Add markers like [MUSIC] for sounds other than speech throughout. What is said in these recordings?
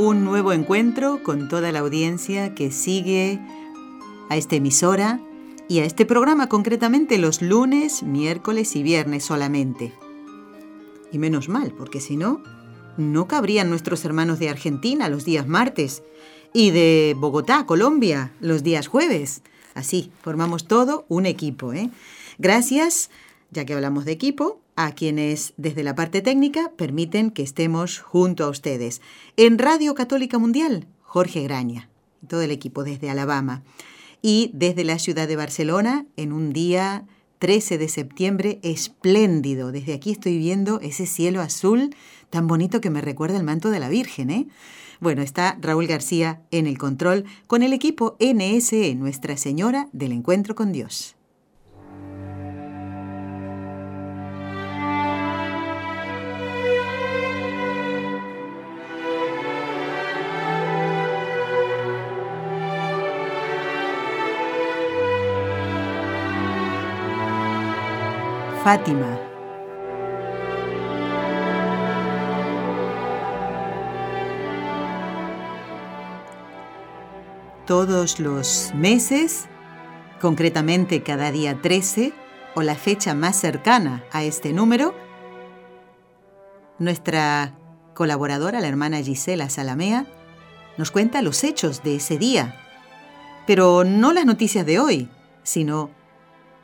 Un nuevo encuentro con toda la audiencia que sigue a esta emisora y a este programa concretamente los lunes, miércoles y viernes solamente. Y menos mal, porque si no, no cabrían nuestros hermanos de Argentina los días martes y de Bogotá, Colombia, los días jueves. Así, formamos todo un equipo. ¿eh? Gracias, ya que hablamos de equipo, a quienes desde la parte técnica permiten que estemos junto a ustedes. En Radio Católica Mundial, Jorge Graña, todo el equipo desde Alabama. Y desde la ciudad de Barcelona, en un día 13 de septiembre, espléndido. Desde aquí estoy viendo ese cielo azul tan bonito que me recuerda el manto de la Virgen, ¿eh? Bueno, está Raúl García en el control con el equipo NSE, Nuestra Señora del Encuentro con Dios. Fátima. Todos los meses, concretamente cada día 13 o la fecha más cercana a este número, nuestra colaboradora, la hermana Gisela Salamea, nos cuenta los hechos de ese día, pero no las noticias de hoy, sino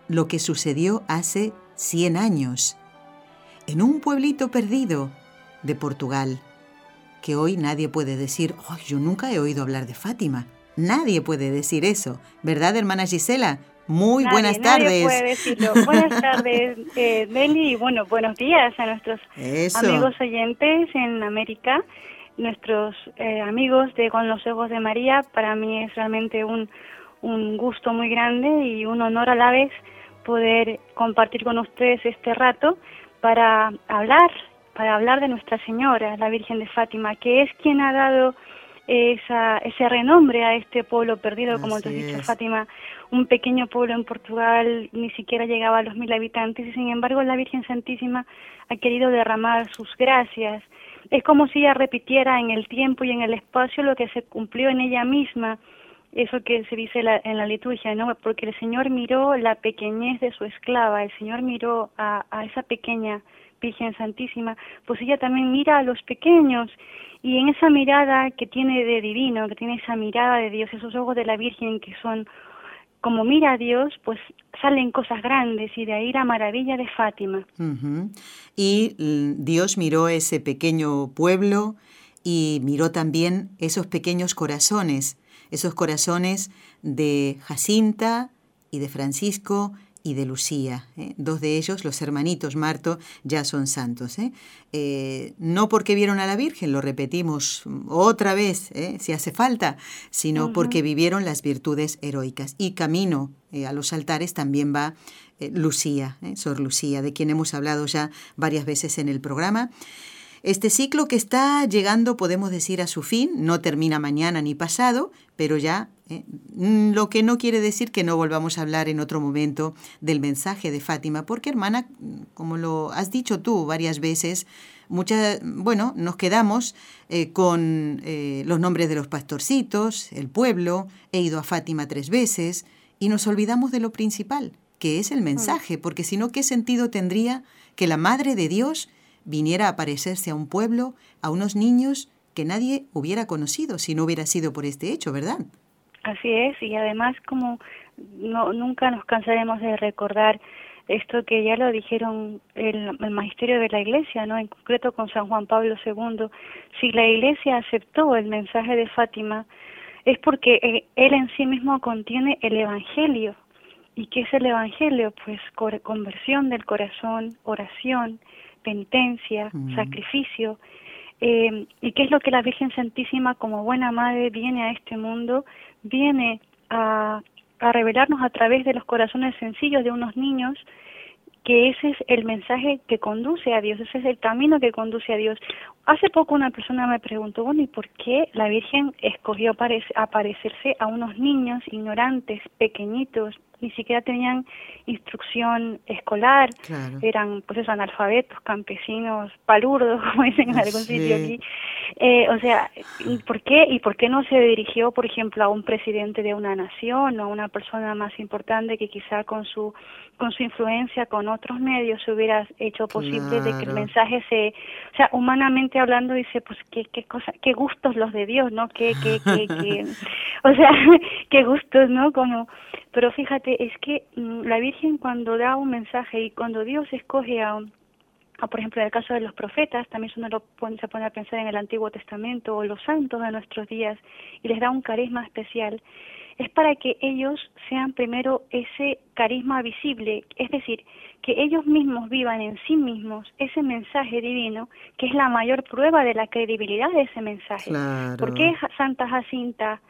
lo que sucedió hace 100 años, en un pueblito perdido de Portugal, que hoy nadie puede decir, oh, yo nunca he oído hablar de Fátima. Nadie puede decir eso, ¿verdad, hermana Gisela? Muy buenas tardes. Nadie puede decirlo. buenas tardes, [LAUGHS] eh, y bueno, buenos días a nuestros amigos oyentes en América, nuestros eh, amigos de Con los Ojos de María. Para mí es realmente un, un gusto muy grande y un honor a la vez poder compartir con ustedes este rato para hablar, para hablar de Nuestra Señora, la Virgen de Fátima, que es quien ha dado esa, ese renombre a este pueblo perdido, como te has dicho, Fátima, un pequeño pueblo en Portugal, ni siquiera llegaba a los mil habitantes, y sin embargo la Virgen Santísima ha querido derramar sus gracias. Es como si ella repitiera en el tiempo y en el espacio lo que se cumplió en ella misma, eso que se dice en la liturgia, ¿no? Porque el Señor miró la pequeñez de su esclava, el Señor miró a, a esa pequeña Virgen Santísima, pues ella también mira a los pequeños y en esa mirada que tiene de divino, que tiene esa mirada de Dios, esos ojos de la Virgen que son como mira a Dios, pues salen cosas grandes y de ahí la maravilla de Fátima. Y mm, Dios miró ese pequeño pueblo y miró también esos pequeños corazones, esos corazones de Jacinta y de Francisco y de Lucía. ¿eh? Dos de ellos, los hermanitos Marto, ya son santos. ¿eh? Eh, no porque vieron a la Virgen, lo repetimos otra vez, si hace falta, sino porque vivieron las virtudes heroicas. Y camino a los altares también va Lucía, Sor Lucía, de quien hemos hablado ya varias veces en el programa. Este ciclo que está llegando, podemos decir, a su fin, no termina mañana ni pasado, pero ya ¿eh? Mm, lo que no quiere decir que no volvamos a hablar en otro momento del mensaje de Fátima, porque hermana, como lo has dicho tú varias veces, muchas, bueno, nos quedamos eh, con eh, los nombres de los pastorcitos, el pueblo, he ido a Fátima tres veces, y nos olvidamos de lo principal, que es el mm. mensaje, porque si no, ¿qué sentido tendría que la Madre de Dios viniera a aparecerse a un pueblo, a unos niños que nadie hubiera conocido si no hubiera sido por este hecho, ¿verdad? Así es, y además como no, nunca nos cansaremos de recordar esto que ya lo dijeron el, magisterio de la Iglesia, ¿no? En concreto con San Juan Pablo II, si la Iglesia aceptó el mensaje de Fátima es porque eh, él en sí mismo contiene el Evangelio. ¿Y qué es el Evangelio? Pues conversión del corazón, oración, penitencia, sacrificio. Eh, ¿Y qué es lo que la Virgen Santísima, como buena madre, viene a este mundo? Viene a, a revelarnos a través de los corazones sencillos de unos niños que ese es el mensaje que conduce a Dios, ese es el camino que conduce a Dios. Hace poco una persona me preguntó, bueno, ¿y por qué la Virgen escogió aparecerse a unos niños ignorantes, pequeñitos, ni siquiera tenían instrucción escolar, eran pues esos analfabetos, campesinos, palurdos, [LAUGHS] como dicen en algún sitio aquí. Eh, o sea, ¿por qué? ¿Y por qué no se dirigió, por ejemplo, a un presidente de una nación o a una persona más importante que quizá con su con su influencia con otros medios se hubiera hecho posible de que el mensaje se, o sea, humanamente hablando dice, pues qué qué cosa, qué gustos los de Dios, ¿no? Qué qué qué, qué [LAUGHS] o sea, [LAUGHS] qué gustos, ¿no? Como pero fíjate, es que mm, la Virgen cuando da un mensaje y cuando Dios escoge a, a por ejemplo, en el caso de los profetas, también uno lo pone, se pone a pensar en el Antiguo Testamento o los santos de nuestros días y les da un carisma especial, es para que ellos sean primero ese carisma visible, es decir, que ellos mismos vivan en sí mismos ese mensaje divino, que es la mayor prueba de la credibilidad de ese mensaje. ¿Por qué Santa Jacinta?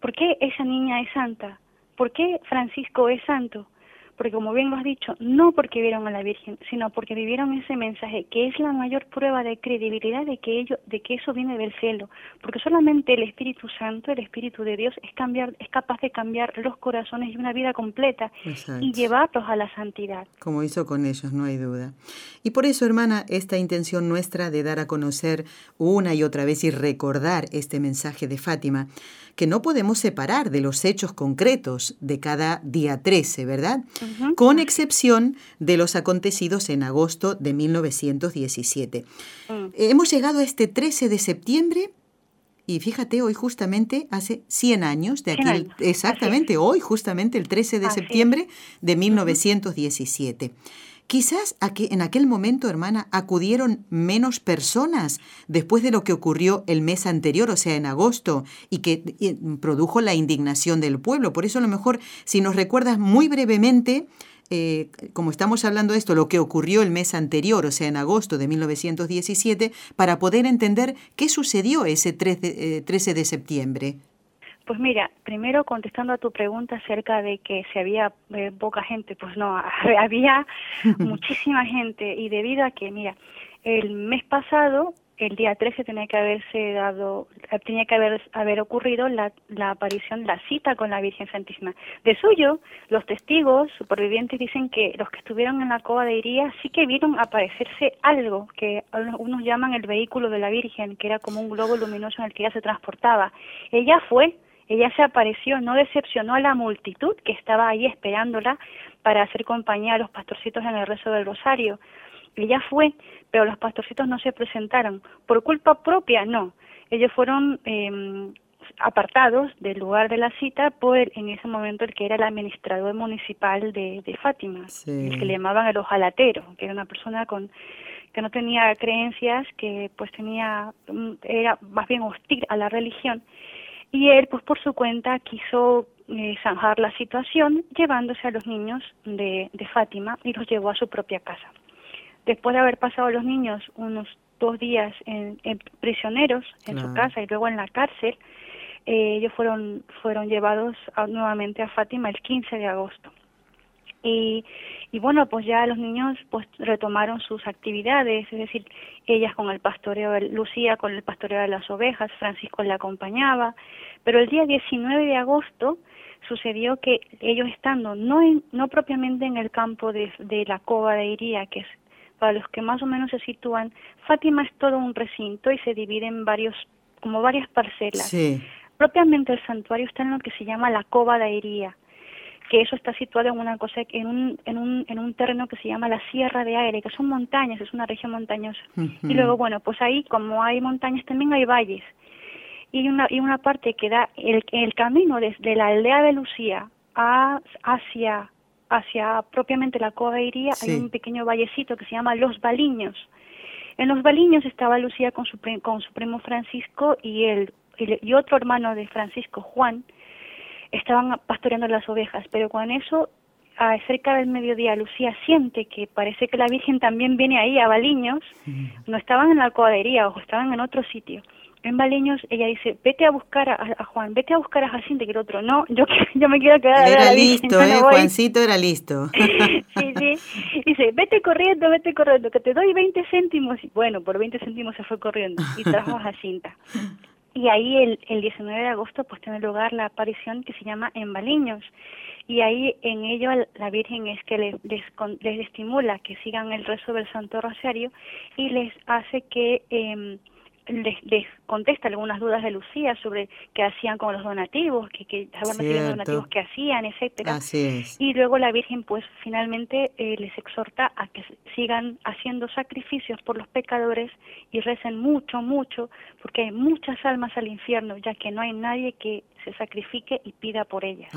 ¿Por qué esa niña es santa? ¿Por qué Francisco es santo? Porque como bien lo has dicho, no porque vieron a la Virgen, sino porque vivieron ese mensaje, que es la mayor prueba de credibilidad de que ello, de que eso viene del cielo, porque solamente el Espíritu Santo, el Espíritu de Dios, es cambiar, es capaz de cambiar los corazones y una vida completa y llevarlos a la santidad. Como hizo con ellos, no hay duda. Y por eso, hermana, esta intención nuestra de dar a conocer una y otra vez y recordar este mensaje de Fátima que no podemos separar de los hechos concretos de cada día 13, ¿verdad? Con excepción de los acontecidos en agosto de 1917. Mm. Hemos llegado a este 13 de septiembre y fíjate, hoy justamente hace 100 años de aquel, exactamente, hoy justamente el 13 de septiembre de 1917. Quizás en aquel momento, hermana, acudieron menos personas después de lo que ocurrió el mes anterior, o sea, en agosto, y que produjo la indignación del pueblo. Por eso a lo mejor, si nos recuerdas muy brevemente, eh, como estamos hablando de esto, lo que ocurrió el mes anterior, o sea, en agosto de 1917, para poder entender qué sucedió ese 13 eh, de septiembre. Pues mira, primero contestando a tu pregunta acerca de que si había eh, poca gente, pues no, [LAUGHS] había [LAUGHS] muchísima gente y debido a que, mira, el mes pasado, el día 13 tenía que haberse dado, tenía que haber, haber ocurrido la, la aparición, la cita con la Virgen Santísima. De suyo, los testigos supervivientes dicen que los que estuvieron en la cova de Iría sí que vieron aparecerse algo que unos llaman el vehículo de la Virgen, que era como un globo luminoso en el que ella se transportaba. Ella fue ella se apareció, no decepcionó a la multitud que estaba ahí esperándola para hacer compañía a los pastorcitos en el rezo del rosario. Ella fue, pero los pastorcitos no se presentaron. ¿Por culpa propia? No. Ellos fueron eh, apartados del lugar de la cita por en ese momento el que era el administrador municipal de, de Fátima, el que le llamaban el ojalatero, que era una persona con que no tenía creencias, que pues tenía mm, era más bien hostil a la religión y él, pues por su cuenta, quiso eh, zanjar la situación llevándose a los niños de, de Fátima y los llevó a su propia casa. Después de haber pasado los niños unos dos días en, prisioneros en su casa y luego en la cárcel, eh, ellos fueron, fueron llevados nuevamente a Fátima el 15 de agosto. Y, y bueno, pues ya los niños pues retomaron sus actividades, es decir, ellas con el pastoreo, de, Lucía con el pastoreo de las ovejas, Francisco la acompañaba, pero el día 19 de agosto sucedió que ellos estando no en, no propiamente en el campo de, de la cova de Iría, que es para los que más o menos se sitúan, Fátima es todo un recinto y se divide en varios, como varias parcelas. Sí. Propiamente el santuario está en lo que se llama la cova de Iría que eso está situado en una cosa en un, en un, en un terreno que se llama la Sierra de Aire, que son montañas, es una región montañosa. Y luego, bueno, pues ahí como hay montañas también hay valles. Y una, y una parte que da el, el camino desde la aldea de Lucía a, hacia, hacia propiamente la Cova Iría, hay un pequeño vallecito que se llama Los Baliños. En Los Baliños estaba Lucía con su, con su primo Francisco y, el, y otro hermano de Francisco, Juan, estaban pastoreando las ovejas, pero con eso cerca del mediodía Lucía siente que parece que la Virgen también viene ahí a Baliños, no estaban en la cuadrería o estaban en otro sitio. En Baliños ella dice, vete a buscar a, Juan, vete a buscar a Jacinto, que el otro, no, yo, [LAUGHS] yo me quiero quedar Era listo, eh, Juancito era listo. [LAUGHS] sí, sí. Dice, vete corriendo, vete corriendo, que te doy 20 céntimos. Y bueno, por 20 céntimos se fue corriendo y trajo a Jacinta. Y ahí el, el 19 de agosto pues tiene lugar la aparición que se llama En Baliños y ahí en ello la Virgen es que les, les, estimula que sigan el rezo del Santo Rosario y les hace que eh, les, contesta algunas dudas de Lucía sobre qué hacían con los donativos, que, que los donativos que hacían, etcétera. Y luego la Virgen, pues finalmente eh, les exhorta a que sigan haciendo sacrificios por los pecadores y recen mucho, mucho, porque hay muchas almas al infierno, ya que no hay nadie que se sacrifique y pida por ellas.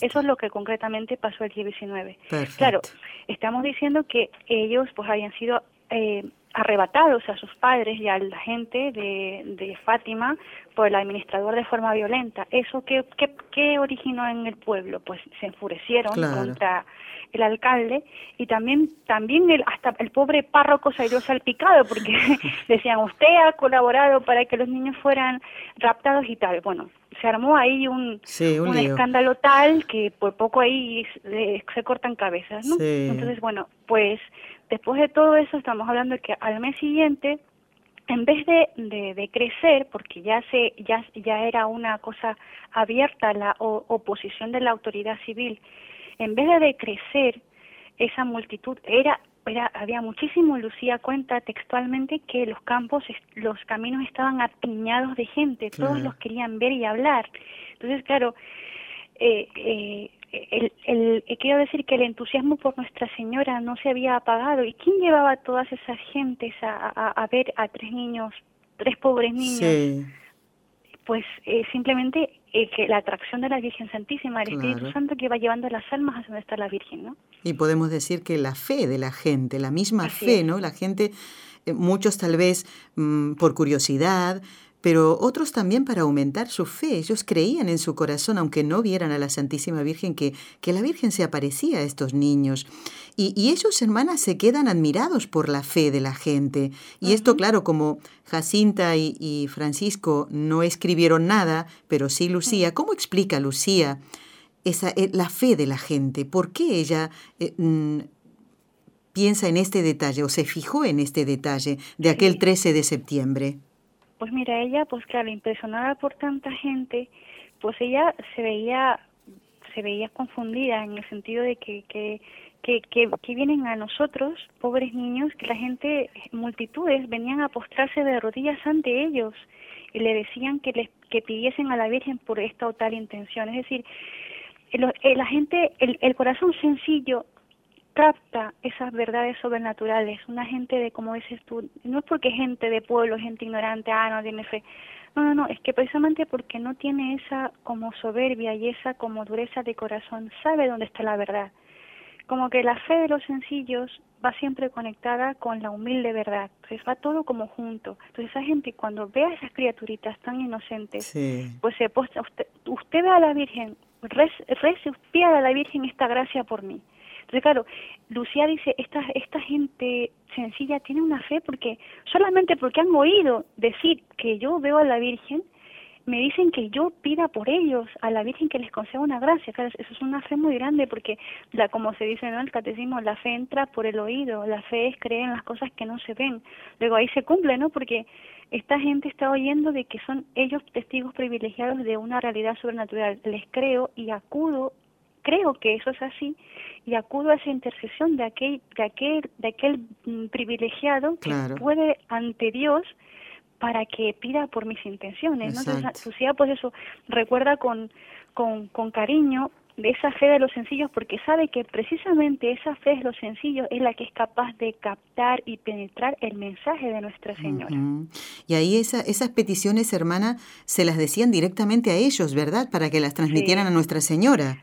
Eso es lo que concretamente pasó el día 19. Claro, estamos diciendo que ellos pues habían sido eh, arrebatados a sus padres y a la gente de, de Fátima por el administrador de forma violenta. ¿Eso qué, qué, qué originó en el pueblo? Pues se enfurecieron contra el alcalde y también también el, hasta el pobre párroco salió salpicado porque [LAUGHS] decían usted ha colaborado para que los niños fueran raptados y tal. Bueno, se armó ahí un, un, escándalo tal que por poco ahí se, se cortan cabezas, ¿no? Entonces, bueno, pues Después de todo eso estamos hablando de que al mes siguiente, en vez de, de, crecer, porque ya, se, ya, ya era una cosa abierta la oposición de la autoridad civil, en vez de crecer esa multitud, era, era, había muchísimo, Lucía cuenta textualmente que los campos, los caminos estaban apiñados de gente, todos los querían ver y hablar. Entonces, claro, eh, eh, el, el, eh, quiero decir que el entusiasmo por Nuestra Señora no se había apagado. ¿Y quién llevaba a todas esas gentes a, a, ver a tres niños, tres pobres niños? Pues eh, simplemente eh, que la atracción de la Virgen Santísima, el Espíritu Santo que va llevando las almas a donde está la Virgen, ¿no? Y podemos decir que la fe de la gente, la misma fe, ¿no? La gente, muchos tal vez mm, por curiosidad, pero otros también para aumentar su fe. Ellos creían en su corazón, aunque no vieran a la Santísima Virgen, que, que la Virgen se aparecía a estos niños. Y, y, ellos, hermanas, se quedan admirados por la fe de la gente. Y esto, claro, como Jacinta y, Francisco no escribieron nada, pero sí Lucía, ¿cómo explica Lucía esa, eh, la fe de la gente? ¿Por qué ella... Eh, mm, piensa en este detalle o se fijó en este detalle de aquel 13 de septiembre. Pues mira, ella, pues claro, impresionada por tanta gente, pues ella se veía, se veía confundida en el sentido de que, que, que, que, vienen a nosotros, pobres niños, que la gente, multitudes, venían a postrarse de rodillas ante ellos y le decían que les que pidiesen a la Virgen por esta o tal intención. Es decir, eh, la gente, el, el corazón sencillo capta esas verdades sobrenaturales. Una gente de, como dices tú, no es porque gente de pueblo, gente ignorante, ah, no tiene fe. No, no, no, es que precisamente porque no tiene esa como soberbia y esa como dureza de corazón, sabe dónde está la verdad. Como que la fe de los sencillos va siempre conectada con la humilde verdad. Entonces va todo como junto. Entonces esa gente cuando ve a esas criaturitas tan inocentes, pues se postra, usted, usted ve a la Virgen, rece, rece, a la Virgen esta gracia por mí. Claro, Lucía dice, esta, esta gente sencilla tiene una fe porque solamente porque han oído decir que yo veo a la Virgen, me dicen que yo pida por ellos a la Virgen que les conceda una gracia. Claro, eso es una fe muy grande porque, la, como se dice en el catecismo, la fe entra por el oído, la fe es creer en las cosas que no se ven. Luego ahí se cumple, ¿no? Porque esta gente está oyendo de que son ellos testigos privilegiados de una realidad sobrenatural. Les creo y acudo creo que eso es así y acudo a esa intercesión de aquel de aquel de aquel mm, privilegiado que puede ante Dios para que pida por mis intenciones ¿no? entonces Lucía pues eso recuerda con con con cariño de esa fe de los sencillos porque sabe que precisamente esa fe de los sencillos es la que es capaz de captar y penetrar el mensaje de Nuestra Señora. Y ahí esa, esas peticiones, hermana, se las decían directamente a ellos, ¿verdad? Para que las transmitieran a Nuestra Señora.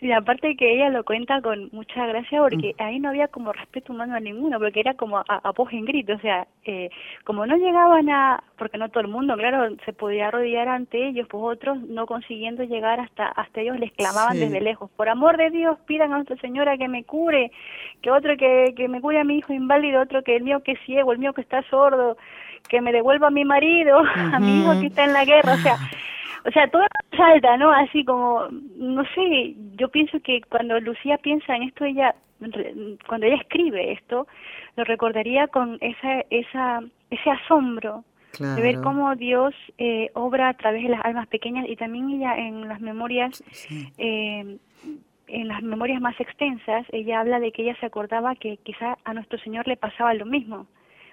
Y aparte que ella lo cuenta con mucha gracia porque mm. ahí no había como respeto humano a ninguno, porque era como a, a en grito, o sea, eh, como no llegaban a, porque no todo el mundo, claro, se podía arrodillar ante ellos, pues otros no consiguiendo llegar hasta hasta ellos les clamaban desde lejos, por amor de Dios, pidan a Nuestra Señora que me cure, que otro que, que me cure a mi hijo inválido, otro que el mío que es ciego, el mío que está sordo, que me devuelva a mi marido, [LAUGHS] a mi hijo que está en la guerra, o sea, [LAUGHS] o sea, todo salta, ¿no? Así como, no sé, yo pienso que cuando Lucía piensa en esto, ella, cuando ella escribe esto, lo recordaría con esa, esa, ese asombro de ver cómo Dios eh, obra a través de las almas pequeñas y también ella en las memorias, eh, en las memorias más extensas, ella habla de que ella se acordaba que quizá a nuestro Señor le pasaba lo mismo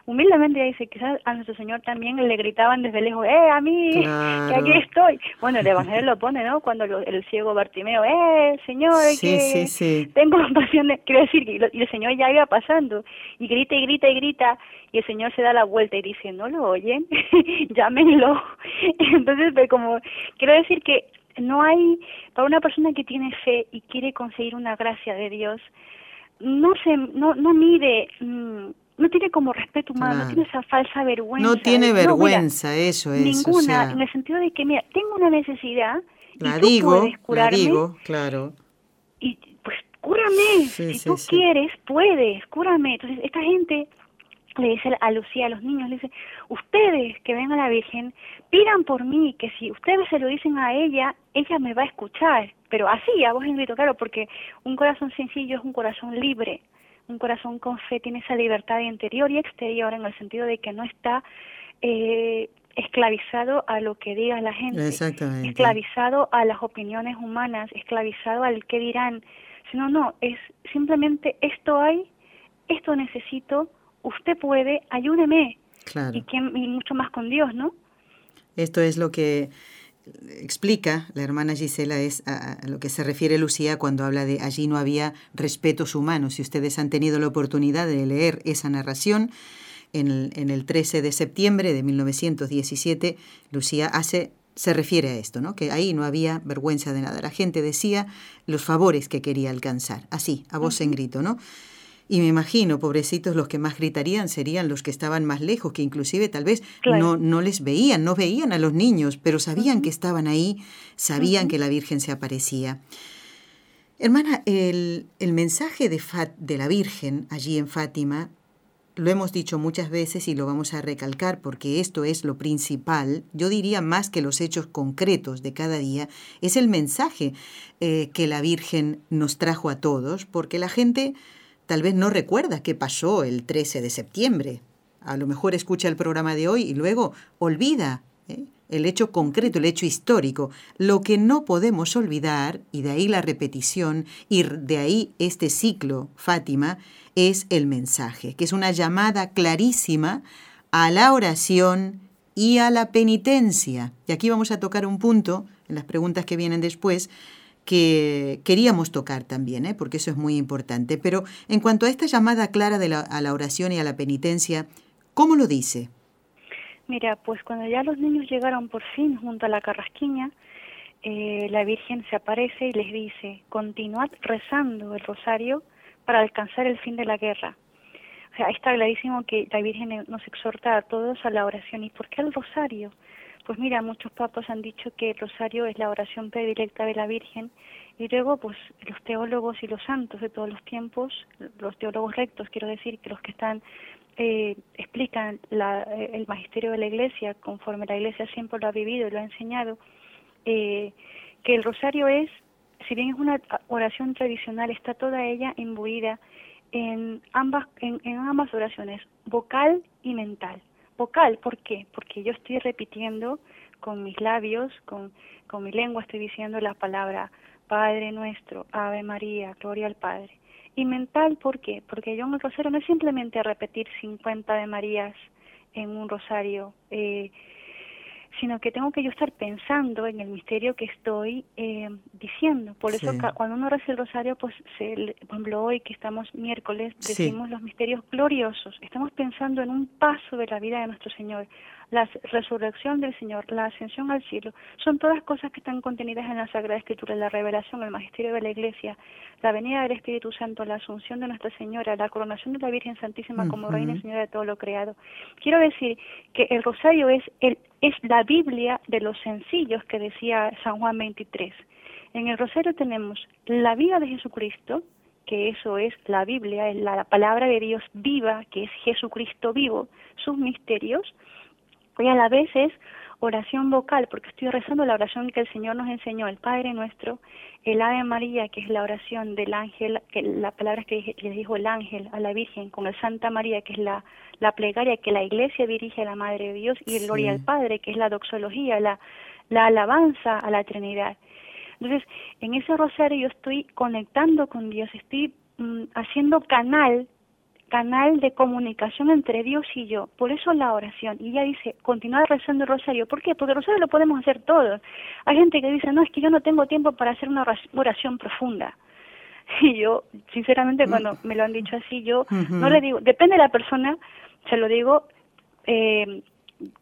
humildemente dice, quizás a nuestro Señor también le gritaban desde lejos, ¡eh, a mí! Que aquí estoy. Bueno, el Evangelio lo pone, ¿no? Cuando el ciego Bartimeo, ¡eh, Señor! que Tengo [LAUGHS] compasión de... Quiero decir, y, y el Señor ya iba pasando, y grita y grita y grita, y el Señor se da la vuelta y dice, ¿no lo oyen? [LAUGHS] Llámenlo. [LAUGHS] Entonces, pues como, quiero decir que no hay, para una persona que tiene fe y quiere conseguir una gracia de Dios, no se, no, no mide... Mm, no tiene como respeto humano, no tiene esa falsa vergüenza. No tiene vergüenza, eso es. Ninguna, en el sentido de que, mira, tengo una necesidad. La digo, la digo, claro. Y pues cúrame, si tú quieres, puedes, cúrame. Entonces, esta gente le dice a Lucía, a los niños, le dice, ustedes que ven a la Virgen, pidan por mí, que si ustedes se lo dicen a ella, ella me va a escuchar. Pero así, a vos en grito, claro, porque un corazón sencillo es un corazón libre un corazón con fe tiene esa libertad interior y exterior en el sentido de que no está eh, esclavizado a lo que diga la gente, esclavizado a las opiniones humanas, esclavizado al que dirán, sino no, es simplemente esto hay, esto necesito, usted puede, ayúdeme. Y, y mucho más con Dios, ¿no? Esto es lo que explica la hermana Gisela es a, lo que se refiere Lucía cuando habla de allí no había respetos humanos. Si ustedes han tenido la oportunidad de leer esa narración, en el, en el 13 de septiembre de 1917, Lucía hace se refiere a esto, ¿no? Que ahí no había vergüenza de nada. La gente decía los favores que quería alcanzar, así, a voz en grito, ¿no? Y me imagino, pobrecitos, los que más gritarían serían los que estaban más lejos, que inclusive tal vez no, no les veían, no veían a los niños, pero sabían que estaban ahí, sabían que la Virgen se aparecía. Hermana, el, el mensaje de, de la Virgen allí en Fátima, lo hemos dicho muchas veces y lo vamos a recalcar porque esto es lo principal, yo diría más que los hechos concretos de cada día, es el mensaje eh, que la Virgen nos trajo a todos, porque la gente Tal vez no recuerda qué pasó el 13 de septiembre. A lo mejor escucha el programa de hoy y luego olvida ¿eh? el hecho concreto, el hecho histórico. Lo que no podemos olvidar, y de ahí la repetición, y de ahí este ciclo, Fátima, es el mensaje, que es una llamada clarísima a la oración y a la penitencia. Y aquí vamos a tocar un punto en las preguntas que vienen después, que queríamos tocar también, ¿eh? porque eso es muy importante. Pero en cuanto a esta llamada clara de la, a la oración y a la penitencia, ¿cómo lo dice? Mira, pues cuando ya los niños llegaron por fin junto a la carrasquiña, eh, la Virgen se aparece y les dice, continuad rezando el rosario para alcanzar el fin de la guerra. O sea, está clarísimo que la Virgen nos exhorta a todos a la oración. ¿Y por qué el rosario? Pues mira, muchos papas han dicho que el rosario es la oración predilecta de la Virgen y luego pues los teólogos y los santos de todos los tiempos, los teólogos rectos, quiero decir, que los que están eh, explican la, eh, el magisterio de la Iglesia conforme la Iglesia siempre lo ha vivido y lo ha enseñado, eh, que el rosario es, si bien es una oración tradicional, está toda ella imbuida en ambas, en ambas oraciones, vocal y mental vocal. ¿Por qué? Porque yo estoy repitiendo con mis labios, con, con mi lengua, estoy diciendo la palabra Padre nuestro, Ave María, Gloria al Padre. Y mental, ¿por qué? Porque yo en el rosario no es simplemente repetir 50 de Marías en un rosario, eh, sino que tengo que yo estar pensando en el misterio que estoy eh, diciendo. Por eso cuando uno reza el rosario, pues, se, por ejemplo, hoy que estamos miércoles, decimos los misterios gloriosos. Estamos pensando en un paso de la vida de nuestro Señor, la resurrección del Señor, la ascensión al cielo, son todas cosas que están contenidas en la Sagrada Escritura, la revelación, el magisterio de la Iglesia, la venida del Espíritu Santo, la asunción de Nuestra Señora, la coronación de la Virgen Santísima como Reina y Señora de todo lo creado. Quiero decir que el rosario es, el, es la Biblia de los sencillos que decía San Juan 23. En el rosario tenemos la vida de Jesucristo, que eso es la Biblia, es la palabra de Dios viva, que es Jesucristo vivo, sus misterios, y a la vez es oración vocal, porque estoy rezando la oración que el Señor nos enseñó, el Padre nuestro, el Ave María, que es la oración del ángel, que la palabra que le dijo el ángel a la Virgen, con el Santa María, que es la, la plegaria que la Iglesia dirige a la Madre de Dios, y el Gloria al Padre, que es la doxología, la, la alabanza a la Trinidad. Entonces, en ese rosario yo estoy conectando con Dios, estoy mm, haciendo canal canal de comunicación entre Dios y yo. Por eso la oración. Y ella dice, continuar rezando el rosario. ¿Por qué? Porque el rosario lo podemos hacer todos. Hay gente que dice, no, es que yo no tengo tiempo para hacer una oración profunda. [LAUGHS] Y yo, sinceramente, mm. cuando me lo han dicho así, yo no le digo, depende de la persona, se lo digo, eh,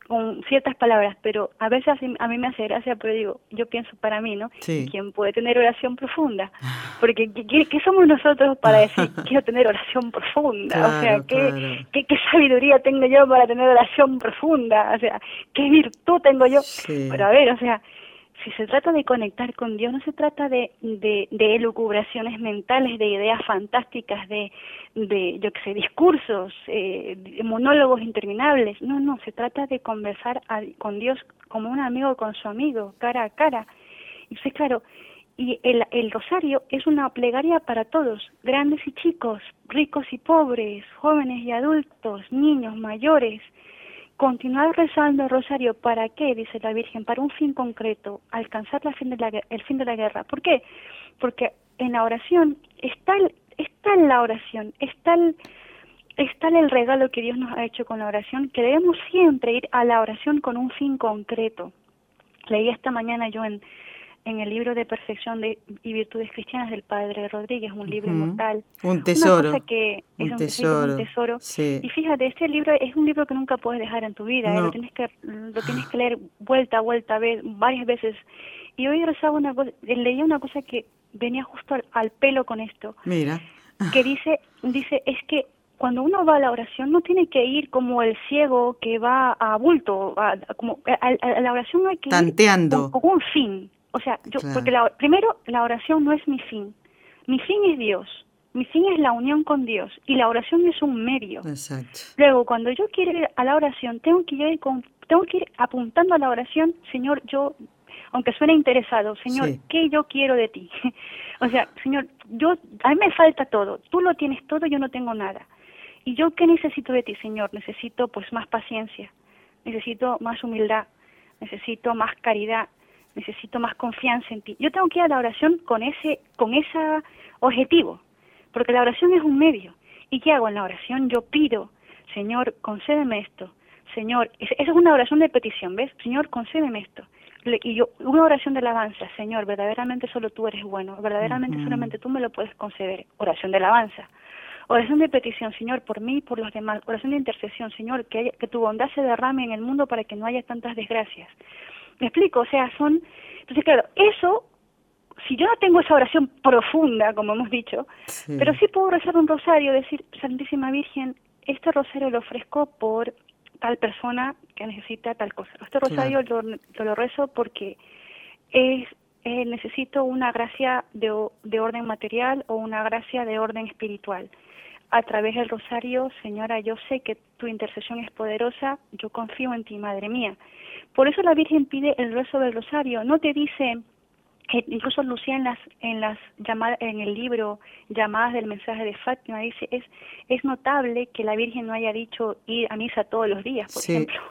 con ciertas palabras, pero a veces a mí me hace gracia, pero digo, yo pienso para mí, ¿no? ¿Quién puede tener oración profunda? Porque ¿qué, somos nosotros para decir quiero tener oración profunda? o sea, ¿qué, ¿qué, sabiduría tengo yo para tener oración profunda? O sea, ¿qué virtud tengo yo? Pero a ver, o sea, si se trata de conectar con Dios, no se trata de, de, elucubraciones mentales, de ideas fantásticas, de, de yo qué sé, discursos, eh, monólogos interminables. No, no, se trata de conversar con Dios como un amigo con su amigo, cara a cara. Y pues claro, y el, el rosario es una plegaria para todos, grandes y chicos, ricos y pobres, jóvenes y adultos, niños, mayores, Continuar rezando el rosario, ¿para qué? Dice la Virgen, para un fin concreto, alcanzar la fin de la, el fin de la guerra. ¿Por qué? Porque en la oración está, está en la oración, está el, el regalo que Dios nos ha hecho con la oración, que debemos siempre ir a la oración con un fin concreto. Leí esta mañana yo en, en el libro de Perfección de, y Virtudes Cristianas del Padre Rodríguez, un libro inmortal. Un tesoro. que un, tesoro. Y fíjate, este libro es un libro que nunca puedes dejar en tu vida, ¿eh? lo, tienes que, lo tienes que leer vuelta a vuelta, varias veces. Y hoy rezaba una cosa, leía una cosa que venía justo al, pelo con esto. Mira. Que dice, dice, es que cuando uno va a la oración no tiene que ir como el ciego que va a bulto, a, como a, la oración hay que Tanteando. ir con un fin. O sea, yo, porque la, primero la oración no es mi fin. Mi fin es Dios. Mi fin es la unión con Dios y la oración es un medio. Exacto. Luego, cuando yo quiero ir a la oración, tengo que ir con, tengo que ir apuntando a la oración, Señor, yo aunque suene interesado, Señor, ¿qué yo quiero de ti? [LAUGHS] o sea, Señor, yo a mí me falta todo, tú lo tienes todo, yo no tengo nada. ¿Y yo qué necesito de ti, Señor? Necesito pues más paciencia, necesito más humildad, necesito más caridad, necesito más confianza en ti. Yo tengo que ir a la oración con ese, con ese objetivo, porque la oración es un medio. ¿Y qué hago en la oración? Yo pido, Señor, concédeme esto. Señor, esa es una oración de petición, ¿ves? Señor, concédeme esto. Y yo, una oración de alabanza, Señor, verdaderamente solo tú eres bueno, verdaderamente solamente tú me lo puedes conceder. Oración de alabanza. Oración de petición, Señor, por mí y por los demás. Oración de intercesión, Señor, que, que tu bondad se derrame en el mundo para que no haya tantas desgracias. ¿Me explico? O sea, son... Entonces, claro, eso, si yo no tengo esa oración profunda, como hemos dicho, pero sí puedo rezar un rosario, decir, Santísima Virgen, este rosario lo ofrezco por tal persona que necesita tal cosa. Este rosario lo, lo, rezo porque es eh, necesito una gracia de, de orden material o una gracia de orden espiritual. A través del rosario, Señora, yo sé que tu intercesión es poderosa, yo confío en ti, Madre mía. Por eso la Virgen pide el rezo del rosario. No te dice, que incluso Lucía en las en las llamadas en el libro llamadas del mensaje de Fátima dice es es notable que la Virgen no haya dicho ir a misa todos los días, por ejemplo.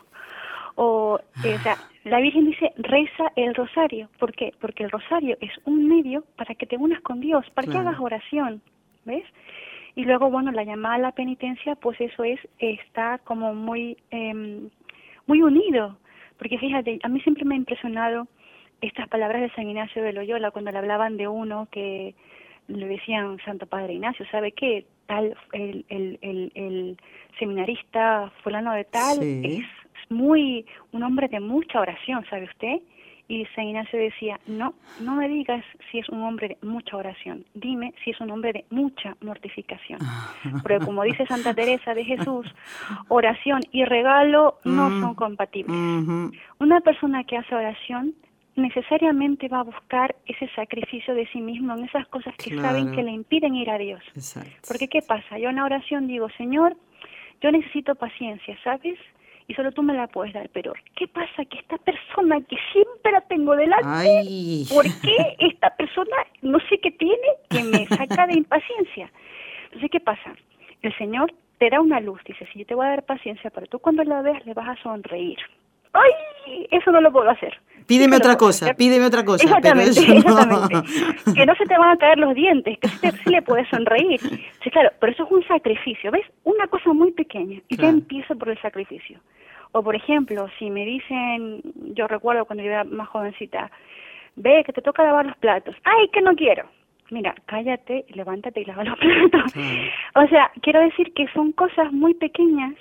O, eh, o sea, la Virgen dice reza el rosario, ¿por qué? Porque el rosario es un medio para que te unas con Dios, para que hagas oración, ¿ves? Y luego, bueno, la llamada a la penitencia, pues eso es, está como muy, eh, muy unido porque fíjate, a mí siempre me ha impresionado estas palabras de San Ignacio de Loyola cuando le hablaban de uno que le decían Santo Padre Ignacio, ¿sabe qué? Tal, el, el, el, el seminarista fulano de tal es muy, un hombre de mucha oración, ¿sabe usted? Y San Ignacio decía, no, no me digas si es un hombre de mucha oración, dime si es un hombre de mucha mortificación. [LAUGHS] Porque como dice Santa Teresa de Jesús, oración y regalo no mm. son compatibles. Una persona que hace oración necesariamente va a buscar ese sacrificio de sí mismo en esas cosas que saben que le impiden ir a Dios. Porque ¿qué pasa? Yo en la oración digo, Señor, yo necesito paciencia, ¿sabes? Y solo tú me la puedes dar, pero ¿qué pasa? Que esta persona que siempre la tengo delante, ¿por qué esta persona no sé qué tiene que me saca de impaciencia? Entonces, ¿qué pasa? El Señor te da una luz, dice, si yo te voy a dar paciencia, pero tú cuando la veas le vas a sonreír. ¡Ay! Eso no lo puedo hacer. Pídeme otra cosa, pídeme otra cosa. Exactamente, exactamente. [LAUGHS] Que no se te van a caer los dientes, que sí, le puedes sonreír. Sí, claro, pero eso es un sacrificio, ¿ves? Una cosa muy pequeña y ya empieza por el sacrificio. O por ejemplo, si me dicen, yo recuerdo cuando yo era más jovencita, ve que te toca lavar los platos. ¡Ay, que no quiero! Mira, cállate, levántate y lava los platos. O sea, quiero decir que son cosas muy pequeñas,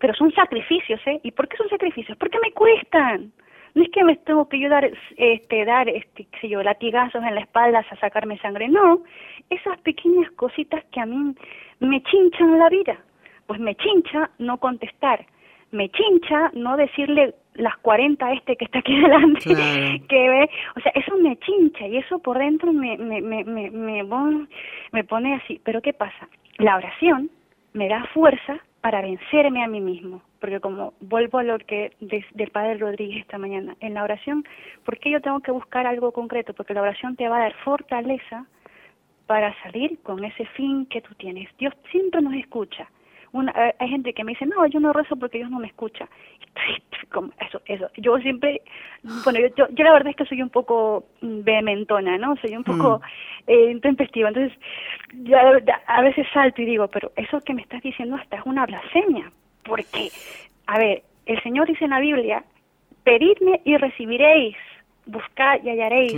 pero son sacrificios, ¿eh? ¿Y por qué son sacrificios? Porque me cuestan. No es que me tengo que yo dar, este, dar, este, qué sé yo, latigazos en la espalda a sacarme sangre, no, esas pequeñas cositas que a mí me chinchan la vida, pues me chincha no contestar, me chincha no decirle las 40 a este que está aquí [LAUGHS] delante, que ve, o sea, eso me chincha y eso por dentro me, me, me, me, me, me pone así, pero ¿qué pasa? La oración me da fuerza para vencerme a mí mismo, porque como vuelvo a lo que del padre Rodríguez esta mañana, en la oración, ¿por qué yo tengo que buscar algo concreto? Porque la oración te va a dar fortaleza para salir con ese fin que tú tienes. Dios siempre nos escucha. Una, eh, hay gente que me dice, no, yo no rezo porque Dios no me escucha. [LAUGHS] Eso, eso. Yo siempre, bueno, yo, yo, la verdad es que soy un poco vehementona, ¿no? Soy un poco mm. eh, tempestiva. Entonces, yo a veces salto y digo, pero eso que me estás diciendo hasta es una blasfemia. Porque, a ver, el Señor dice en la Biblia, pedidme y recibiréis, buscad y hallaréis,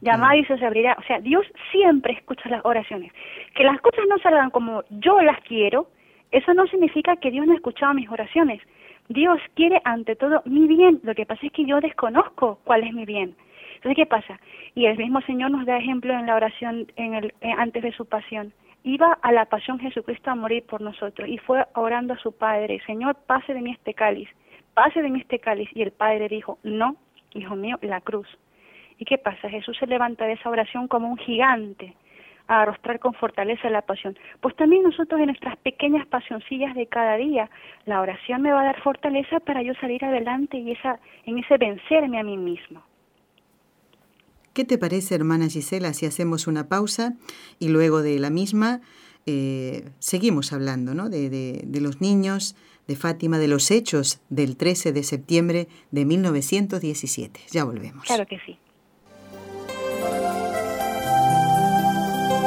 llamad y se os abrirá. O sea, Dios siempre escucha las oraciones. Que las cosas no salgan como yo las quiero, eso no significa que Dios no ha escuchado mis oraciones. Dios quiere ante todo mi bien. Lo que pasa es que yo desconozco cuál es mi bien. Entonces, ¿qué pasa? Y el mismo Señor nos da ejemplo en la oración en el, eh, antes de su pasión. Iba a la pasión Jesucristo a morir por nosotros y fue orando a su Padre, Señor, pase de mí este cáliz, pase de mí este cáliz. Y el Padre dijo, no, hijo mío, la cruz. ¿Y qué pasa? Jesús se levanta de esa oración como un gigante a arrostrar con fortaleza la pasión. Pues también nosotros en nuestras pequeñas pasioncillas de cada día, la oración me va a dar fortaleza para yo salir adelante y esa, en ese vencerme a mí mismo. ¿Qué te parece, hermana Gisela, si hacemos una pausa y luego de la misma eh, seguimos hablando ¿no? de, de los niños, de Fátima, de los hechos del 13 de septiembre de 1917? Ya volvemos. Claro que sí.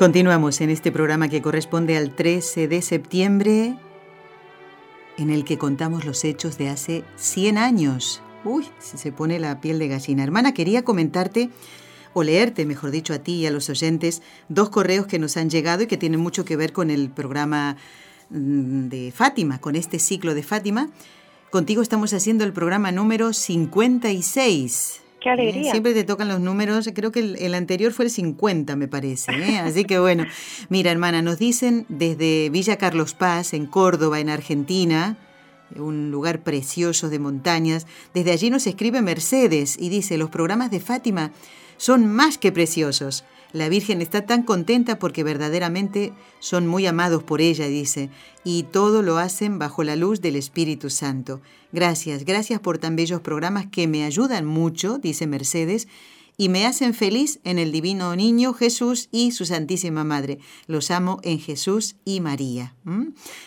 Continuamos en este programa que corresponde al 13 de septiembre, en el que contamos los hechos de hace 100 años. Uy, se pone la piel de gallina. Hermana, quería comentarte o leerte, mejor dicho, a ti y a los oyentes, dos correos que nos han llegado y que tienen mucho que ver con el programa mm, de Fátima, con este ciclo de Fátima. Contigo estamos haciendo el programa número 56. Qué alegría. siempre te tocan los números, creo que el, anterior fue el 50, me parece. ¿eh? Así que bueno, mira hermana, nos dicen desde Villa Carlos Paz, en Córdoba, en Argentina, un lugar precioso de montañas, desde allí nos escribe Mercedes y dice, los programas de Fátima son más que preciosos. La Virgen está tan contenta porque verdaderamente son muy amados por ella, dice, y todo lo hacen bajo la luz del Espíritu Santo. Gracias, gracias por tan bellos programas que me ayudan mucho, dice Mercedes, y me hacen feliz en el divino niño Jesús y su Santísima Madre. Los amo en Jesús y María.